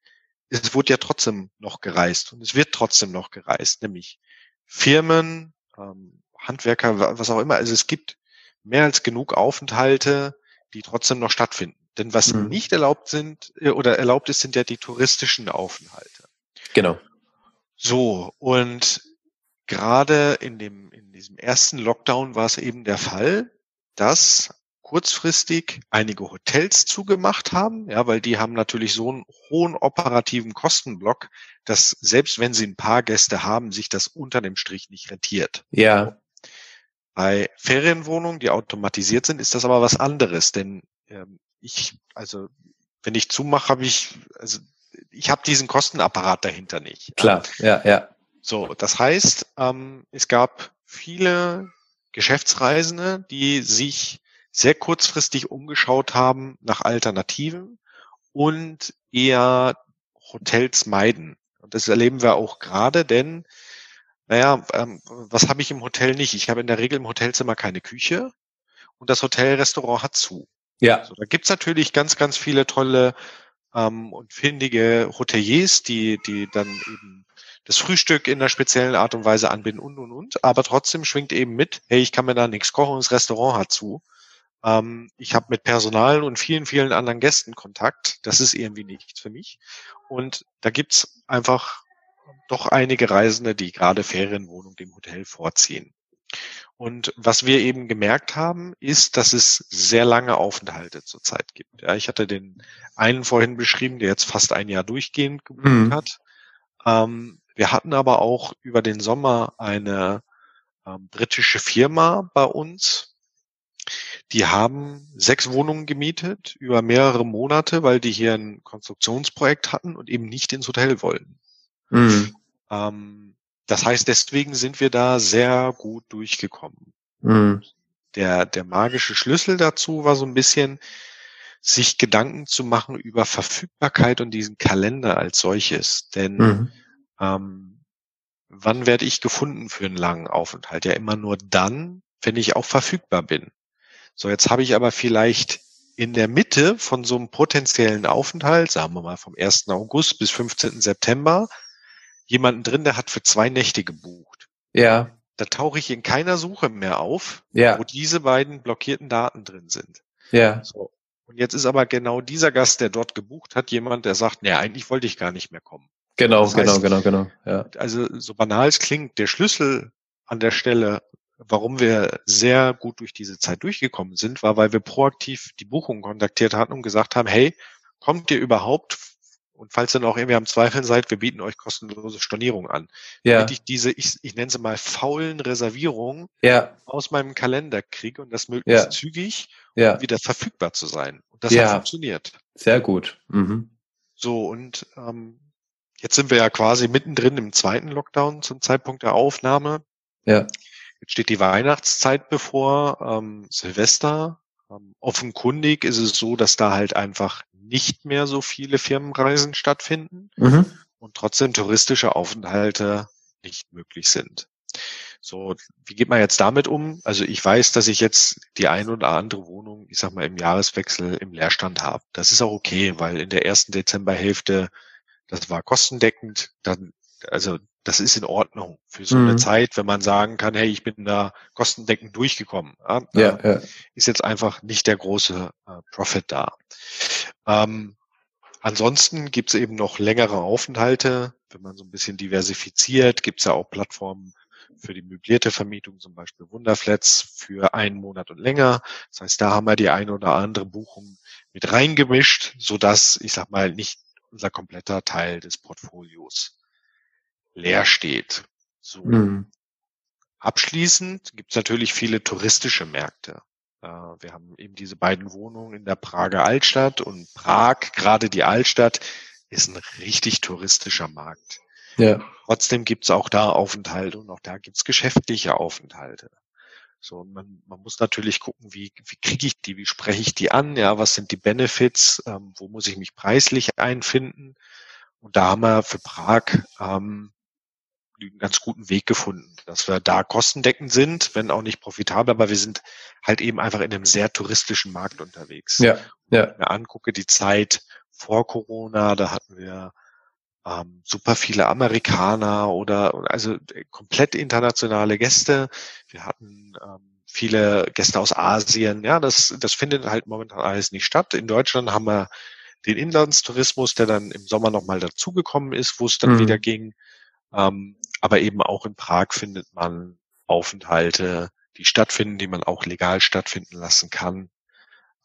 es wurde ja trotzdem noch gereist und es wird trotzdem noch gereist, nämlich Firmen, ähm, Handwerker, was auch immer. Also es gibt mehr als genug Aufenthalte, die trotzdem noch stattfinden. Denn was mhm. nicht erlaubt sind äh, oder erlaubt ist, sind ja die touristischen Aufenthalte. Genau. So, und gerade in dem, in diesem ersten Lockdown war es eben der Fall, dass kurzfristig einige Hotels zugemacht haben, ja, weil die haben natürlich so einen hohen operativen Kostenblock, dass selbst wenn sie ein paar Gäste haben, sich das unter dem Strich nicht rentiert. Ja. Bei Ferienwohnungen, die automatisiert sind, ist das aber was anderes, denn ähm, ich, also wenn ich zumache, habe ich, also ich habe diesen Kostenapparat dahinter nicht. Klar, ja, ja. So, das heißt, ähm, es gab viele Geschäftsreisende, die sich sehr kurzfristig umgeschaut haben nach Alternativen und eher Hotels meiden. Und das erleben wir auch gerade, denn, naja, ähm, was habe ich im Hotel nicht? Ich habe in der Regel im Hotelzimmer keine Küche und das Hotelrestaurant hat zu. Ja. So, da gibt's natürlich ganz, ganz viele tolle ähm, und findige Hoteliers, die, die dann eben das Frühstück in einer speziellen Art und Weise anbinden und, und, und. Aber trotzdem schwingt eben mit, hey, ich kann mir da nichts kochen, das Restaurant hat zu. Ähm, ich habe mit Personal und vielen, vielen anderen Gästen Kontakt. Das ist irgendwie nichts für mich. Und da gibt's einfach doch einige Reisende, die gerade Ferienwohnung dem Hotel vorziehen. Und was wir eben gemerkt haben, ist, dass es sehr lange Aufenthalte zurzeit gibt. Ja, ich hatte den einen vorhin beschrieben, der jetzt fast ein Jahr durchgehend gebucht mhm. hat. Ähm, wir hatten aber auch über den Sommer eine ähm, britische Firma bei uns. Die haben sechs Wohnungen gemietet über mehrere Monate, weil die hier ein Konstruktionsprojekt hatten und eben nicht ins Hotel wollten. Mhm. Ähm, das heißt, deswegen sind wir da sehr gut durchgekommen. Mhm. Der, der magische Schlüssel dazu war so ein bisschen, sich Gedanken zu machen über Verfügbarkeit und diesen Kalender als solches. Denn mhm. ähm, wann werde ich gefunden für einen langen Aufenthalt? Ja, immer nur dann, wenn ich auch verfügbar bin. So, jetzt habe ich aber vielleicht in der Mitte von so einem potenziellen Aufenthalt, sagen wir mal vom 1. August bis 15. September, jemanden drin, der hat für zwei Nächte gebucht. Ja. Da tauche ich in keiner Suche mehr auf, ja. wo diese beiden blockierten Daten drin sind. Ja. So. Und jetzt ist aber genau dieser Gast, der dort gebucht hat, jemand, der sagt, nee, eigentlich wollte ich gar nicht mehr kommen. Genau, das genau, heißt, genau, genau, ja. Also so banal es klingt, der Schlüssel an der Stelle, warum wir sehr gut durch diese Zeit durchgekommen sind, war, weil wir proaktiv die Buchung kontaktiert hatten und gesagt haben, hey, kommt ihr überhaupt und falls ihr noch irgendwie am Zweifeln seid, wir bieten euch kostenlose Stornierung an. Ja. Damit ich diese, ich, ich nenne sie mal faulen Reservierungen ja. aus meinem Kalender kriege und das möglichst ja. zügig, ja. um wieder verfügbar zu sein. Und das ja. hat funktioniert. Sehr gut. Mhm. So, und ähm, jetzt sind wir ja quasi mittendrin im zweiten Lockdown zum Zeitpunkt der Aufnahme. Ja. Jetzt steht die Weihnachtszeit bevor, ähm, Silvester. Ähm, offenkundig ist es so, dass da halt einfach nicht mehr so viele Firmenreisen stattfinden mhm. und trotzdem touristische Aufenthalte nicht möglich sind. So, wie geht man jetzt damit um? Also ich weiß, dass ich jetzt die ein oder andere Wohnung, ich sag mal, im Jahreswechsel im Leerstand habe. Das ist auch okay, weil in der ersten Dezemberhälfte, das war kostendeckend, dann, also das ist in Ordnung für so mhm. eine Zeit, wenn man sagen kann, hey, ich bin da kostendeckend durchgekommen. Ja, ja, ja. Ist jetzt einfach nicht der große äh, Profit da. Ähm, ansonsten gibt es eben noch längere Aufenthalte. Wenn man so ein bisschen diversifiziert, gibt es ja auch Plattformen für die möblierte Vermietung, zum Beispiel Wunderflats für einen Monat und länger. Das heißt, da haben wir die eine oder andere Buchung mit reingemischt, so dass ich sag mal nicht unser kompletter Teil des Portfolios leer steht. So. Mhm. Abschließend gibt es natürlich viele touristische Märkte. Wir haben eben diese beiden Wohnungen in der Prager Altstadt und Prag, gerade die Altstadt, ist ein richtig touristischer Markt. Ja. Trotzdem gibt es auch da Aufenthalte und auch da gibt es geschäftliche Aufenthalte. So, man, man muss natürlich gucken, wie, wie kriege ich die, wie spreche ich die an, ja, was sind die Benefits, ähm, wo muss ich mich preislich einfinden. Und da haben wir für Prag ähm, einen ganz guten Weg gefunden, dass wir da kostendeckend sind, wenn auch nicht profitabel, aber wir sind halt eben einfach in einem sehr touristischen Markt unterwegs. Ja, ja. Wenn ich mir angucke, die Zeit vor Corona, da hatten wir ähm, super viele Amerikaner oder also komplett internationale Gäste. Wir hatten ähm, viele Gäste aus Asien. Ja, das, das findet halt momentan alles nicht statt. In Deutschland haben wir den Inlandstourismus, der dann im Sommer nochmal dazugekommen ist, wo es dann mhm. wieder ging. Ähm, aber eben auch in Prag findet man Aufenthalte, die stattfinden, die man auch legal stattfinden lassen kann,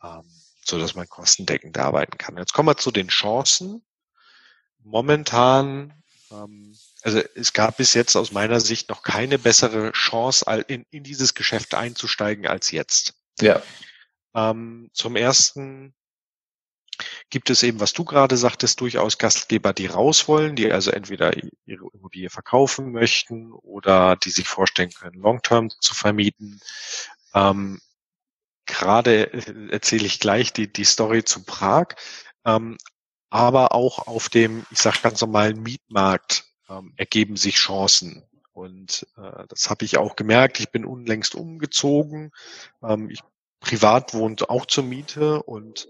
ähm, so dass man kostendeckend arbeiten kann. Jetzt kommen wir zu den Chancen. Momentan, ähm, also es gab bis jetzt aus meiner Sicht noch keine bessere Chance, in, in dieses Geschäft einzusteigen als jetzt. Ja. Ähm, zum ersten gibt es eben, was du gerade sagtest, durchaus Gastgeber, die raus wollen, die also entweder ihre Immobilie verkaufen möchten oder die sich vorstellen können, Long-Term zu vermieten. Ähm, gerade erzähle ich gleich die, die Story zu Prag, ähm, aber auch auf dem, ich sage ganz normalen Mietmarkt ähm, ergeben sich Chancen. Und äh, das habe ich auch gemerkt. Ich bin unlängst umgezogen. Ähm, ich privat wohnt auch zur Miete und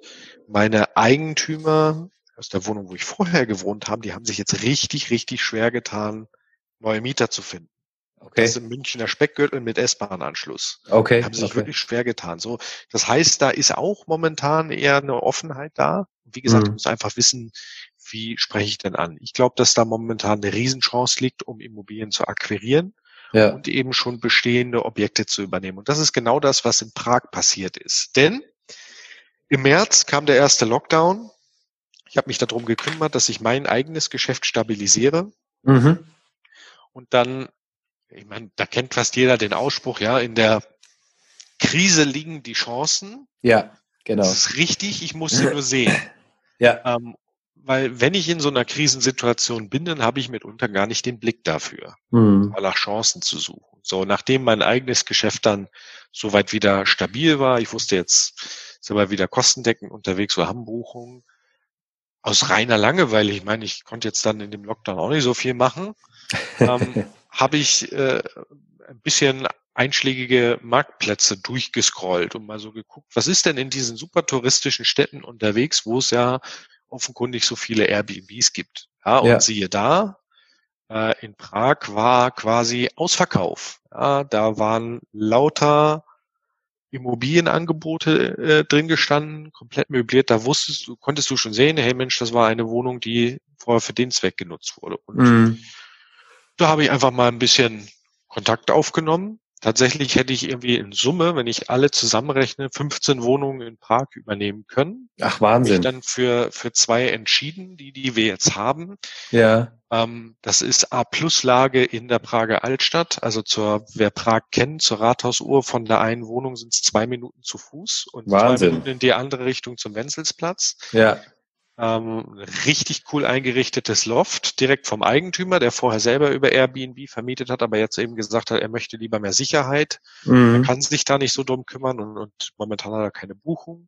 meine Eigentümer aus der Wohnung, wo ich vorher gewohnt habe, die haben sich jetzt richtig, richtig schwer getan, neue Mieter zu finden. Okay. Das ist im Münchner Speckgürtel mit S-Bahn-Anschluss. Okay. Haben sich okay. wirklich schwer getan. So, das heißt, da ist auch momentan eher eine Offenheit da. Wie gesagt, mhm. ich muss einfach wissen, wie spreche ich denn an? Ich glaube, dass da momentan eine Riesenchance liegt, um Immobilien zu akquirieren ja. und eben schon bestehende Objekte zu übernehmen. Und das ist genau das, was in Prag passiert ist. Denn im März kam der erste Lockdown. Ich habe mich darum gekümmert, dass ich mein eigenes Geschäft stabilisiere. Mhm. Und dann, ich meine, da kennt fast jeder den Ausspruch, ja, in der Krise liegen die Chancen. Ja, genau. Das ist richtig, ich muss sie nur sehen. Ja. Ähm, weil wenn ich in so einer Krisensituation bin, dann habe ich mitunter gar nicht den Blick dafür, mhm. nach Chancen zu suchen. So, nachdem mein eigenes Geschäft dann soweit wieder stabil war, ich wusste jetzt, sind wir wieder kostendeckend unterwegs, wir haben Buchungen. Aus reiner Langeweile, ich meine, ich konnte jetzt dann in dem Lockdown auch nicht so viel machen, ähm, habe ich äh, ein bisschen einschlägige Marktplätze durchgescrollt und mal so geguckt, was ist denn in diesen super touristischen Städten unterwegs, wo es ja offenkundig so viele Airbnbs gibt. Ja, und ja. siehe da, äh, in Prag war quasi Ausverkauf. Ja, da waren lauter Immobilienangebote äh, drin gestanden, komplett möbliert. Da wusstest du, konntest du schon sehen, hey Mensch, das war eine Wohnung, die vorher für den Zweck genutzt wurde. Und mhm. da habe ich einfach mal ein bisschen Kontakt aufgenommen Tatsächlich hätte ich irgendwie in Summe, wenn ich alle zusammenrechne, 15 Wohnungen in Prag übernehmen können. Ach, Wahnsinn. Ich dann für, für zwei entschieden, die, die wir jetzt haben. Ja. Ähm, das ist A-Plus-Lage in der Prager Altstadt. Also zur, wer Prag kennt, zur Rathausuhr von der einen Wohnung sind es zwei Minuten zu Fuß und Wahnsinn. zwei Minuten in die andere Richtung zum Wenzelsplatz. Ja. Ähm, richtig cool eingerichtetes Loft, direkt vom Eigentümer, der vorher selber über Airbnb vermietet hat, aber jetzt eben gesagt hat, er möchte lieber mehr Sicherheit. Mhm. Er kann sich da nicht so drum kümmern und, und momentan hat er keine Buchung.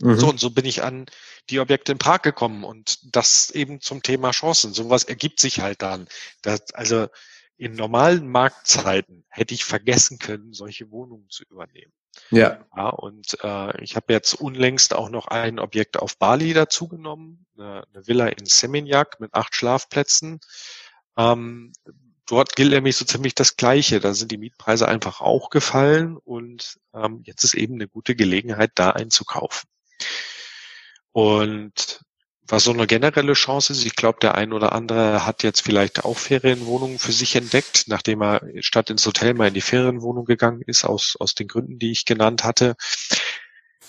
Mhm. So und so bin ich an die Objekte im Park gekommen und das eben zum Thema Chancen. Sowas ergibt sich halt dann. Das, also in normalen Marktzeiten hätte ich vergessen können, solche Wohnungen zu übernehmen. Ja. ja und äh, ich habe jetzt unlängst auch noch ein Objekt auf Bali dazugenommen, eine, eine Villa in Seminyak mit acht Schlafplätzen. Ähm, dort gilt nämlich so ziemlich das Gleiche. Da sind die Mietpreise einfach auch gefallen und ähm, jetzt ist eben eine gute Gelegenheit, da einzukaufen. Und was so eine generelle Chance ist. Ich glaube, der ein oder andere hat jetzt vielleicht auch Ferienwohnungen für sich entdeckt, nachdem er statt ins Hotel mal in die Ferienwohnung gegangen ist, aus, aus den Gründen, die ich genannt hatte.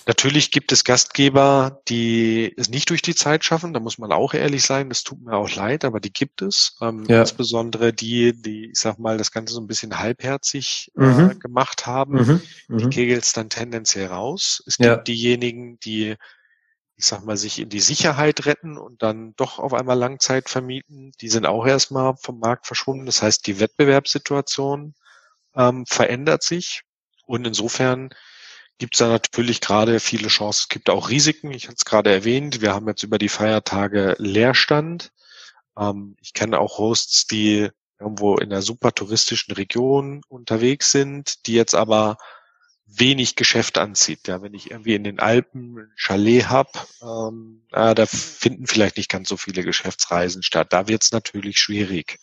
Natürlich gibt es Gastgeber, die es nicht durch die Zeit schaffen. Da muss man auch ehrlich sein. Das tut mir auch leid, aber die gibt es. Ähm, ja. Insbesondere die, die, ich sag mal, das Ganze so ein bisschen halbherzig äh, mhm. gemacht haben. Mhm. Die mhm. kegels dann tendenziell raus. Es gibt ja. diejenigen, die ich sag mal, sich in die Sicherheit retten und dann doch auf einmal Langzeit vermieten, die sind auch erstmal vom Markt verschwunden. Das heißt, die Wettbewerbssituation ähm, verändert sich und insofern gibt es da natürlich gerade viele Chancen. Es gibt auch Risiken. Ich hatte es gerade erwähnt. Wir haben jetzt über die Feiertage Leerstand. Ähm, ich kenne auch Hosts, die irgendwo in einer super touristischen Region unterwegs sind, die jetzt aber wenig Geschäft anzieht. Ja, wenn ich irgendwie in den Alpen ein Chalet hab, ähm, äh, da finden vielleicht nicht ganz so viele Geschäftsreisen statt. Da wird es natürlich schwierig.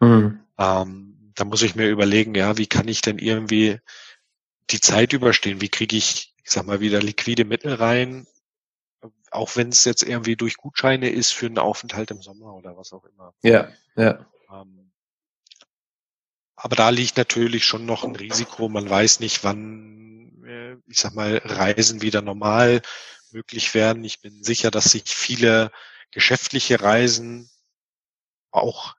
Mhm. Ähm, da muss ich mir überlegen, ja, wie kann ich denn irgendwie die Zeit überstehen? Wie kriege ich, ich sag mal, wieder liquide Mittel rein? Auch wenn es jetzt irgendwie durch Gutscheine ist für einen Aufenthalt im Sommer oder was auch immer. Ja, ja. Ähm, aber da liegt natürlich schon noch ein Risiko. Man weiß nicht, wann äh, ich sag mal, Reisen wieder normal möglich werden. Ich bin sicher, dass sich viele geschäftliche Reisen auch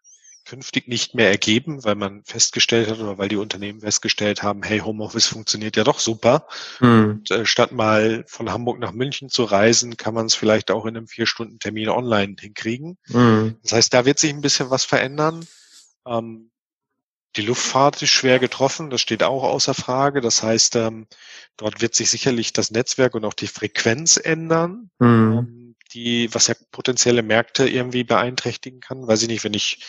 künftig nicht mehr ergeben, weil man festgestellt hat oder weil die Unternehmen festgestellt haben, hey, Homeoffice funktioniert ja doch super. Mhm. Und, äh, statt mal von Hamburg nach München zu reisen, kann man es vielleicht auch in einem vier Stunden Termin online hinkriegen. Mhm. Das heißt, da wird sich ein bisschen was verändern. Ähm, die Luftfahrt ist schwer getroffen, das steht auch außer Frage. Das heißt, ähm, dort wird sich sicherlich das Netzwerk und auch die Frequenz ändern, mhm. ähm, die, was ja potenzielle Märkte irgendwie beeinträchtigen kann. Weiß ich nicht, wenn ich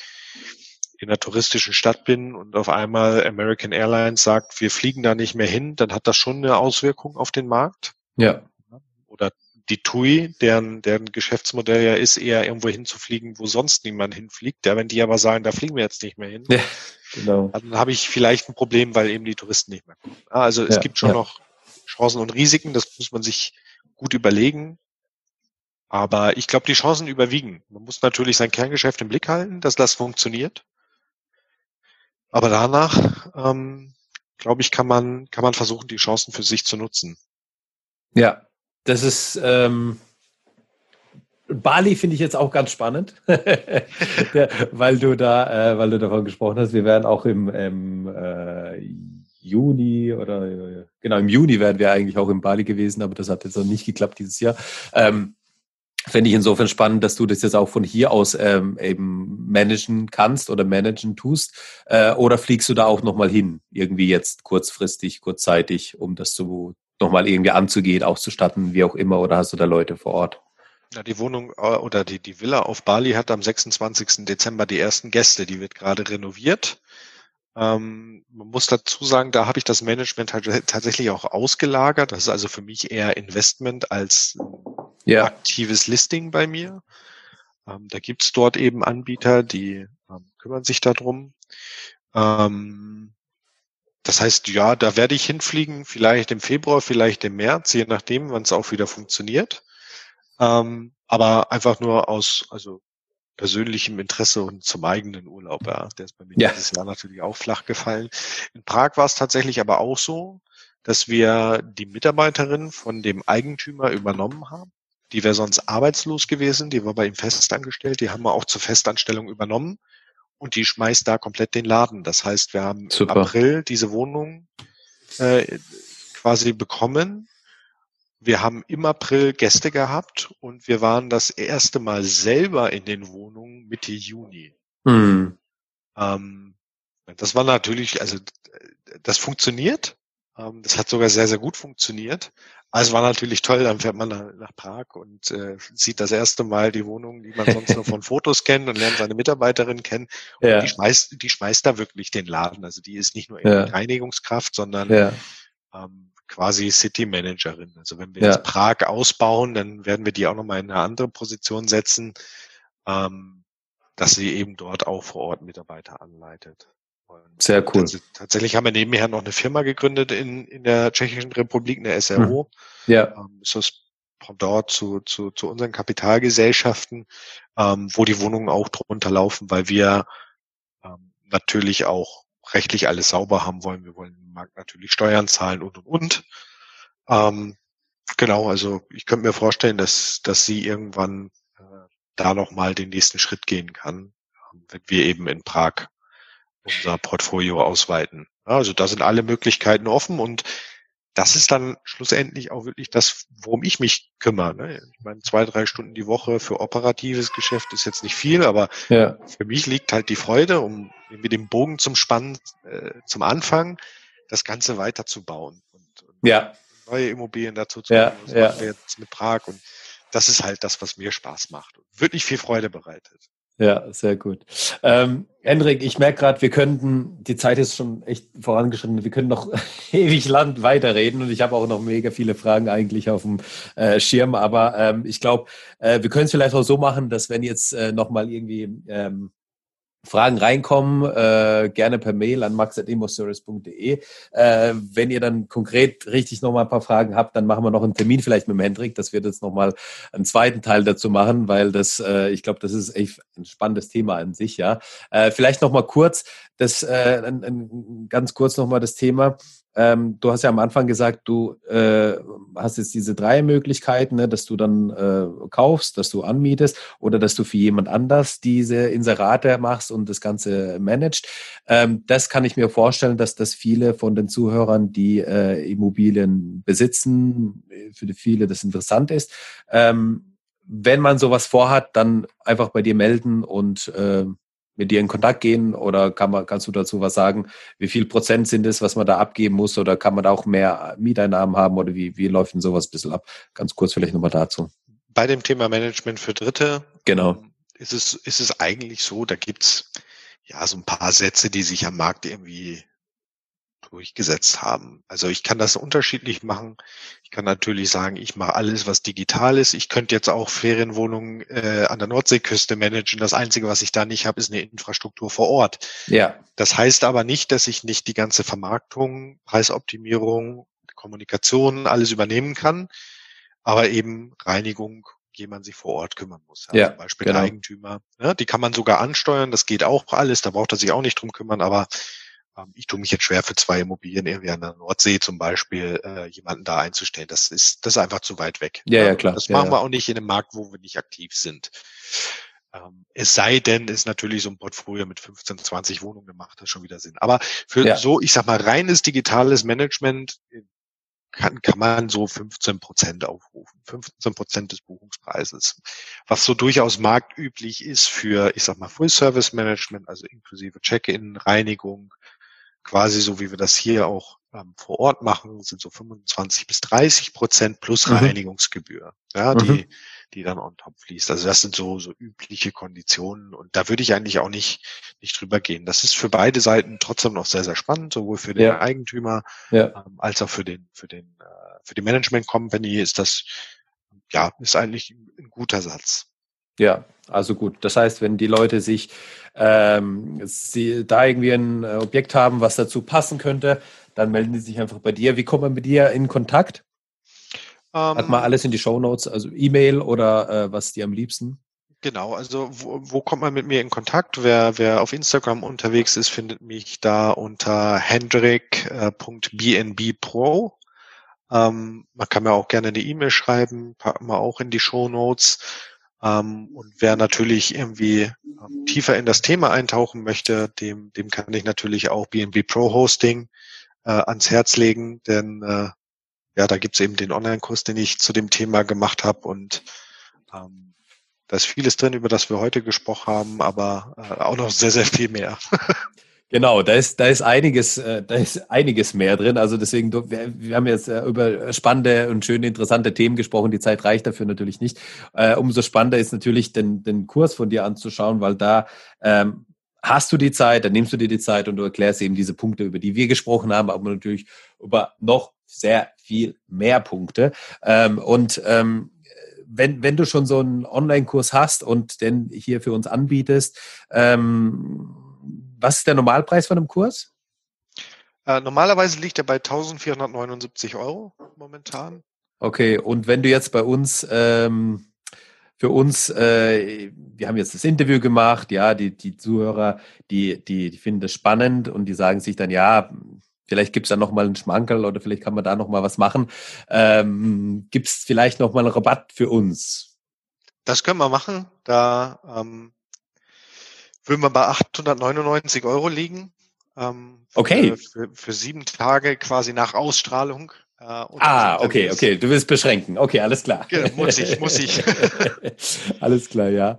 in einer touristischen Stadt bin und auf einmal American Airlines sagt, wir fliegen da nicht mehr hin, dann hat das schon eine Auswirkung auf den Markt. Ja. Oder die TUI, deren, deren Geschäftsmodell ja ist, eher irgendwo hinzufliegen, wo sonst niemand hinfliegt. Ja, wenn die aber sagen, da fliegen wir jetzt nicht mehr hin, ja, genau. dann habe ich vielleicht ein Problem, weil eben die Touristen nicht mehr kommen. Also es ja, gibt schon ja. noch Chancen und Risiken, das muss man sich gut überlegen. Aber ich glaube, die Chancen überwiegen. Man muss natürlich sein Kerngeschäft im Blick halten, dass das funktioniert. Aber danach, ähm, glaube ich, kann man, kann man versuchen, die Chancen für sich zu nutzen. Ja, das ist, ähm, Bali finde ich jetzt auch ganz spannend, weil du da, äh, weil du davon gesprochen hast. Wir werden auch im, im äh, Juni oder genau im Juni werden wir eigentlich auch in Bali gewesen, aber das hat jetzt noch nicht geklappt dieses Jahr. Ähm, Fände ich insofern spannend, dass du das jetzt auch von hier aus ähm, eben managen kannst oder managen tust. Äh, oder fliegst du da auch nochmal hin, irgendwie jetzt kurzfristig, kurzzeitig, um das zu nochmal irgendwie anzugehen, auszustatten, wie auch immer, oder hast du da Leute vor Ort? Ja, die Wohnung äh, oder die, die Villa auf Bali hat am 26. Dezember die ersten Gäste. Die wird gerade renoviert. Ähm, man muss dazu sagen, da habe ich das Management tatsächlich auch ausgelagert. Das ist also für mich eher Investment als ja. aktives Listing bei mir. Ähm, da gibt's dort eben Anbieter, die ähm, kümmern sich darum. Ähm, das heißt, ja, da werde ich hinfliegen, vielleicht im Februar, vielleicht im März, je nachdem, wann es auch wieder funktioniert. Ähm, aber einfach nur aus, also persönlichem Interesse und zum eigenen Urlaub. Ja. Der ist bei mir ja. dieses Jahr natürlich auch flach gefallen. In Prag war es tatsächlich aber auch so, dass wir die Mitarbeiterin von dem Eigentümer übernommen haben. Die wäre sonst arbeitslos gewesen, die war bei ihm festangestellt, die haben wir auch zur Festanstellung übernommen und die schmeißt da komplett den Laden. Das heißt, wir haben Super. im April diese Wohnung äh, quasi bekommen wir haben im April Gäste gehabt und wir waren das erste Mal selber in den Wohnungen Mitte Juni. Mhm. Ähm, das war natürlich, also das funktioniert. Ähm, das hat sogar sehr, sehr gut funktioniert. Also war natürlich toll, dann fährt man nach, nach Prag und äh, sieht das erste Mal die Wohnung, die man sonst nur von Fotos kennt und lernt seine Mitarbeiterin kennen. Und ja. die schmeißt, die schmeißt da wirklich den Laden. Also die ist nicht nur ja. Reinigungskraft, sondern ja. ähm, quasi City Managerin. Also wenn wir jetzt Prag ausbauen, dann werden wir die auch nochmal in eine andere Position setzen, ähm, dass sie eben dort auch vor Ort Mitarbeiter anleitet. Sehr cool. Tatsächlich haben wir nebenher noch eine Firma gegründet in, in der Tschechischen Republik, eine SRO. Hm. Ja. Ähm, das Pendant zu, zu, zu unseren Kapitalgesellschaften, ähm, wo die Wohnungen auch drunter laufen, weil wir ähm, natürlich auch rechtlich alles sauber haben wollen. Wir wollen im Markt natürlich Steuern zahlen und und und. Ähm, genau, also ich könnte mir vorstellen, dass, dass sie irgendwann äh, da nochmal den nächsten Schritt gehen kann, ähm, wenn wir eben in Prag unser Portfolio ausweiten. Also da sind alle Möglichkeiten offen und das ist dann schlussendlich auch wirklich das, worum ich mich kümmere. Ne? Ich meine, zwei, drei Stunden die Woche für operatives Geschäft ist jetzt nicht viel, aber ja. für mich liegt halt die Freude, um mit dem Bogen zum Spannen, äh, zum Anfang, das Ganze weiterzubauen und, und ja. neue Immobilien dazu zu ja, machen. Das ja. jetzt mit Prag und das ist halt das, was mir Spaß macht und wirklich viel Freude bereitet. Ja, sehr gut. Ähm, Hendrik, ich merke gerade, wir könnten, die Zeit ist schon echt vorangeschritten, wir können noch ewig lang weiterreden und ich habe auch noch mega viele Fragen eigentlich auf dem äh, Schirm, aber ähm, ich glaube, äh, wir können es vielleicht auch so machen, dass wenn jetzt äh, nochmal irgendwie ähm, Fragen reinkommen, äh, gerne per Mail an max.emostories.de. Äh, wenn ihr dann konkret richtig nochmal ein paar Fragen habt, dann machen wir noch einen Termin vielleicht mit dem Hendrik, dass wir das nochmal einen zweiten Teil dazu machen, weil das, äh, ich glaube, das ist echt ein spannendes Thema an sich, ja. Äh, vielleicht nochmal kurz, das, äh, ein, ein, ganz kurz nochmal das Thema. Ähm, du hast ja am Anfang gesagt, du äh, hast jetzt diese drei Möglichkeiten, ne, dass du dann äh, kaufst, dass du anmietest oder dass du für jemand anders diese Inserate machst und das Ganze managst. Ähm, das kann ich mir vorstellen, dass das viele von den Zuhörern, die äh, Immobilien besitzen, für viele das interessant ist. Ähm, wenn man sowas vorhat, dann einfach bei dir melden und äh, mit dir in Kontakt gehen oder kann man, kannst du dazu was sagen? Wie viel Prozent sind es, was man da abgeben muss oder kann man da auch mehr Mieteinnahmen haben oder wie, wie läuft denn sowas ein bisschen ab? Ganz kurz vielleicht nochmal dazu. Bei dem Thema Management für Dritte genau. Ähm, ist, es, ist es eigentlich so, da gibt's ja so ein paar Sätze, die sich am Markt irgendwie durchgesetzt haben. Also ich kann das unterschiedlich machen. Ich kann natürlich sagen, ich mache alles, was digital ist. Ich könnte jetzt auch Ferienwohnungen äh, an der Nordseeküste managen. Das Einzige, was ich da nicht habe, ist eine Infrastruktur vor Ort. Ja. Das heißt aber nicht, dass ich nicht die ganze Vermarktung, Preisoptimierung, Kommunikation, alles übernehmen kann, aber eben Reinigung, jemand sich vor Ort kümmern muss. Ja, zum Beispiel genau. der Eigentümer. Ja, die kann man sogar ansteuern, das geht auch alles, da braucht er sich auch nicht drum kümmern, aber ich tue mich jetzt schwer für zwei Immobilien irgendwie an der Nordsee zum Beispiel äh, jemanden da einzustellen. Das ist das ist einfach zu weit weg. Ja, ja, klar. Das Ja, machen ja. wir auch nicht in einem Markt, wo wir nicht aktiv sind. Ähm, Es sei denn, ist natürlich so ein Portfolio mit 15, 20 Wohnungen, dann macht das schon wieder Sinn. Aber für Ja. so, ich sag mal, reines digitales Management äh, kann, kann man so 15 Prozent aufrufen. 15 Prozent des Buchungspreises. Was so durchaus marktüblich ist für, ich sag mal, Full-Service-Management, also inklusive Check-in, Reinigung, quasi so wie wir das hier auch ähm, vor Ort machen, sind so 25 bis 30 Prozent plus Mhm. Reinigungsgebühr, ja, Mhm. die, die dann on top fließt. Also das sind so, so übliche Konditionen und da würde ich eigentlich auch nicht, nicht drüber gehen. Das ist für beide Seiten trotzdem noch sehr, sehr spannend, sowohl für den Ja. Eigentümer Ja. ähm, als auch für den, für den, äh, für die Management Company ist das, ja, ist eigentlich ein, ein guter Satz. Ja, also gut. Das heißt, wenn die Leute sich ähm, sie da irgendwie ein äh, Objekt haben, was dazu passen könnte, dann melden die sich einfach bei dir. Wie kommt man mit dir in Kontakt? Hat Ähm, man alles in die Shownotes, also E-Mail oder äh, was dir am liebsten? Genau, also wo, wo kommt man mit mir in Kontakt? Wer, wer auf Instagram unterwegs ist, findet mich da unter hendrik.bnbpro. Ähm, man kann mir auch gerne eine E-Mail schreiben, packen wir auch in die Show Notes. Ähm, und wer natürlich irgendwie ähm, tiefer in das Thema eintauchen möchte, dem, dem kann ich natürlich auch BNB Pro Hosting äh, ans Herz legen, denn äh, ja, da gibt's eben den Online-Kurs, den ich zu dem Thema gemacht habe und ähm, da ist vieles drin, über das wir heute gesprochen haben, aber äh, auch noch sehr, sehr viel mehr. Genau, da ist, da ist einiges, äh, da ist einiges mehr drin. Also deswegen, wir, wir haben jetzt äh, über spannende und schöne, interessante Themen gesprochen. Die Zeit reicht dafür natürlich nicht. Äh, umso spannender ist natürlich, den, den Kurs von dir anzuschauen, weil da ähm, hast du die Zeit, dann nimmst du dir die Zeit und du erklärst eben diese Punkte, über die wir gesprochen haben, aber natürlich über noch sehr viel mehr Punkte. Ähm, und ähm, wenn, wenn du schon so einen Online-Kurs hast und den hier für uns anbietest, ähm, was ist der Normalpreis von einem Kurs? Äh, normalerweise liegt er bei 1479 Euro momentan. Okay, und wenn du jetzt bei uns ähm, für uns, äh, wir haben jetzt das Interview gemacht, ja, die, die Zuhörer, die, die, die finden das spannend und die sagen sich dann, ja, vielleicht gibt's da nochmal einen Schmankerl oder vielleicht kann man da nochmal was machen. Ähm, gibt's vielleicht nochmal einen Rabatt für uns? Das können wir machen. Da ähm, würden wir bei 899 Euro liegen. Ähm, für, Okay. Für, für sieben Tage quasi nach Ausstrahlung. Äh, Ah, okay, okay, du willst beschränken. Okay, alles klar. Genau, muss ich, muss ich. alles klar, ja.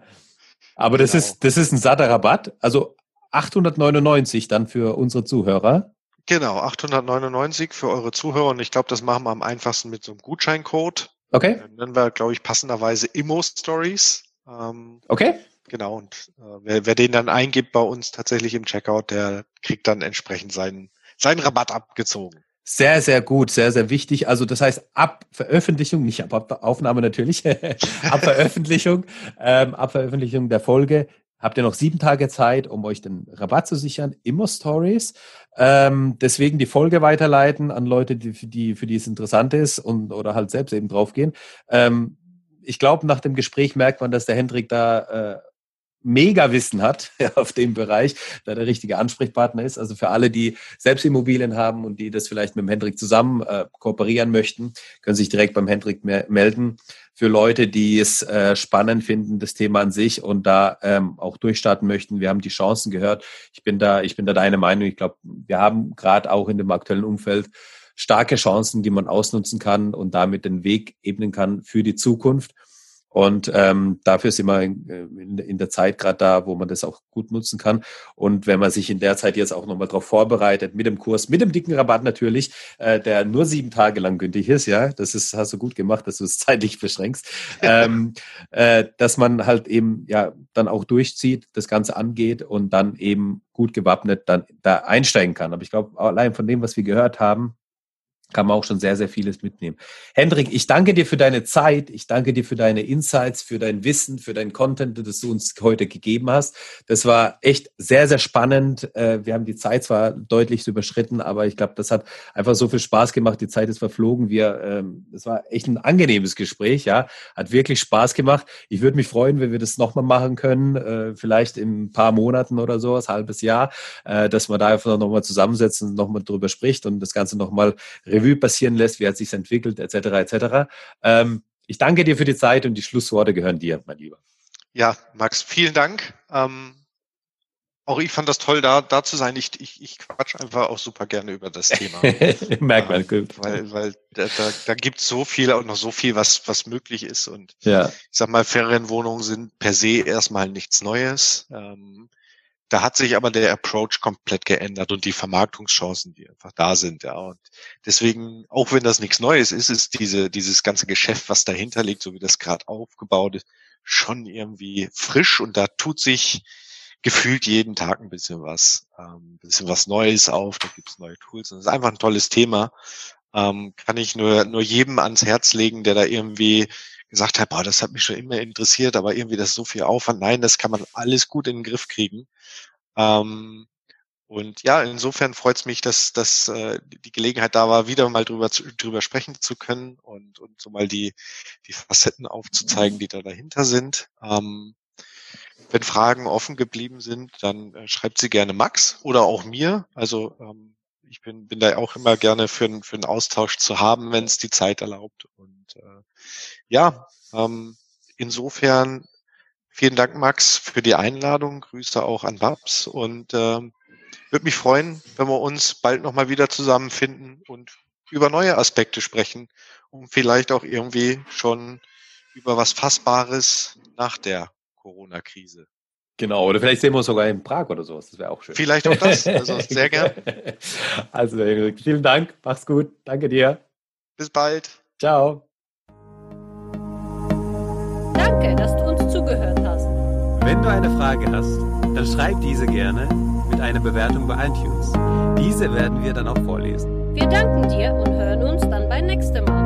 Aber das Genau. ist, das ist ein satter Rabatt. Also 899 dann für unsere Zuhörer. Genau, 899 für eure Zuhörer und ich glaube, das machen wir am einfachsten mit so einem Gutscheincode. Okay, Den nennen wir, glaube ich, passenderweise Immo Stories. Ähm, okay. Genau, und äh, wer, wer den dann eingibt bei uns tatsächlich im Checkout, der kriegt dann entsprechend seinen, seinen Rabatt abgezogen. Sehr, sehr gut, sehr, sehr wichtig. Also das heißt, ab Veröffentlichung, nicht ab Aufnahme natürlich, ab Veröffentlichung, ähm, ab Veröffentlichung der Folge habt ihr noch sieben Tage Zeit, um euch den Rabatt zu sichern. Immer Stories. Ähm, deswegen die Folge weiterleiten an Leute, die, die, für die es interessant ist und oder halt selbst eben draufgehen. Ähm, ich glaube, nach dem Gespräch merkt man, dass der Hendrik da äh, mega Wissen hat auf dem Bereich, da der richtige Ansprechpartner ist. Also für alle, die selbst Immobilien haben und die das vielleicht mit dem Hendrik zusammen äh, kooperieren möchten, können sich direkt beim Hendrik me- melden. Für Leute, die es äh, spannend finden, das Thema an sich und da ähm, auch durchstarten möchten, wir haben die Chancen gehört. Ich bin da, ich bin da deine Meinung. Ich glaube, wir haben gerade auch in dem aktuellen Umfeld starke Chancen, die man ausnutzen kann und damit den Weg ebnen kann für die Zukunft. Und ähm, dafür ist immer in, in, in der Zeit gerade da, wo man das auch gut nutzen kann. Und wenn man sich in der Zeit jetzt auch nochmal darauf vorbereitet, mit dem Kurs, mit dem dicken Rabatt natürlich, äh, der nur sieben Tage lang gültig ist, ja, das ist, hast du gut gemacht, dass du es zeitlich beschränkst, ähm, äh, dass man halt eben ja dann auch durchzieht, das Ganze angeht und dann eben gut gewappnet dann da einsteigen kann. Aber ich glaube, allein von dem, was wir gehört haben, kann man auch schon sehr, sehr vieles mitnehmen. Hendrik, ich danke dir für deine Zeit, ich danke dir für deine Insights, für dein Wissen, für dein Content, das du uns heute gegeben hast. Das war echt sehr, sehr spannend. Äh, wir haben die Zeit zwar deutlich überschritten, aber ich glaube, das hat einfach so viel Spaß gemacht. Die Zeit ist verflogen. Wir, ähm, das war echt ein angenehmes Gespräch, ja. Hat wirklich Spaß gemacht. Ich würde mich freuen, wenn wir das nochmal machen können, äh, vielleicht in ein paar Monaten oder so, ein halbes Jahr, äh, dass man da einfach nochmal zusammensetzen, nochmal drüber spricht und das Ganze nochmal Revue passieren lässt, wie hat sich entwickelt, etc. etc. Ähm, ich danke dir für die Zeit und die Schlussworte gehören dir, mein Lieber. Ja, Max, vielen Dank. Ähm, auch ich fand das toll, da, da zu sein. Ich, ich, ich quatsch einfach auch super gerne über das Thema. Merkt man, gut. Weil, weil da, da, da gibt es so viel und noch so viel, was, was möglich ist. Und ja. ich sag mal, Ferienwohnungen sind per se erstmal nichts Neues. Ähm, da hat sich aber der Approach komplett geändert und die Vermarktungschancen, die einfach da sind, ja. Und deswegen, auch wenn das nichts Neues ist, ist diese, dieses ganze Geschäft, was dahinter liegt, so wie das gerade aufgebaut ist, schon irgendwie frisch und da tut sich gefühlt jeden Tag ein bisschen was, ähm, ein bisschen was Neues auf, da gibt es neue Tools und das ist einfach ein tolles Thema. Ähm, kann ich nur, nur jedem ans Herz legen, der da irgendwie gesagt hat, boah, das hat mich schon immer interessiert, aber irgendwie das ist so viel Aufwand. Nein, das kann man alles gut in den Griff kriegen. Ähm, und ja, insofern freut es mich, dass, dass äh, die Gelegenheit da war, wieder mal drüber, zu, drüber sprechen zu können und, und so mal die, die Facetten aufzuzeigen, die da dahinter sind. Ähm, wenn Fragen offen geblieben sind, dann äh, schreibt sie gerne Max oder auch mir. Also ähm, ich bin, bin da auch immer gerne für, für einen Austausch zu haben, wenn es die Zeit erlaubt. Und äh, ja, ähm, insofern vielen Dank, Max, für die Einladung. Grüße auch an Babs und ähm, würde mich freuen, wenn wir uns bald nochmal wieder zusammenfinden und über neue Aspekte sprechen und vielleicht auch irgendwie schon über was Fassbares nach der Corona-Krise. Genau, oder vielleicht sehen wir uns sogar in Prag oder sowas. Das wäre auch schön. Vielleicht auch das. Also sehr gern. Also, vielen Dank. Mach's gut. Danke dir. Bis bald. Ciao. Danke, dass du uns zugehört hast. Wenn du eine Frage hast, dann schreib diese gerne mit einer Bewertung bei iTunes. Diese werden wir dann auch vorlesen. Wir danken dir und hören uns dann beim nächsten Mal.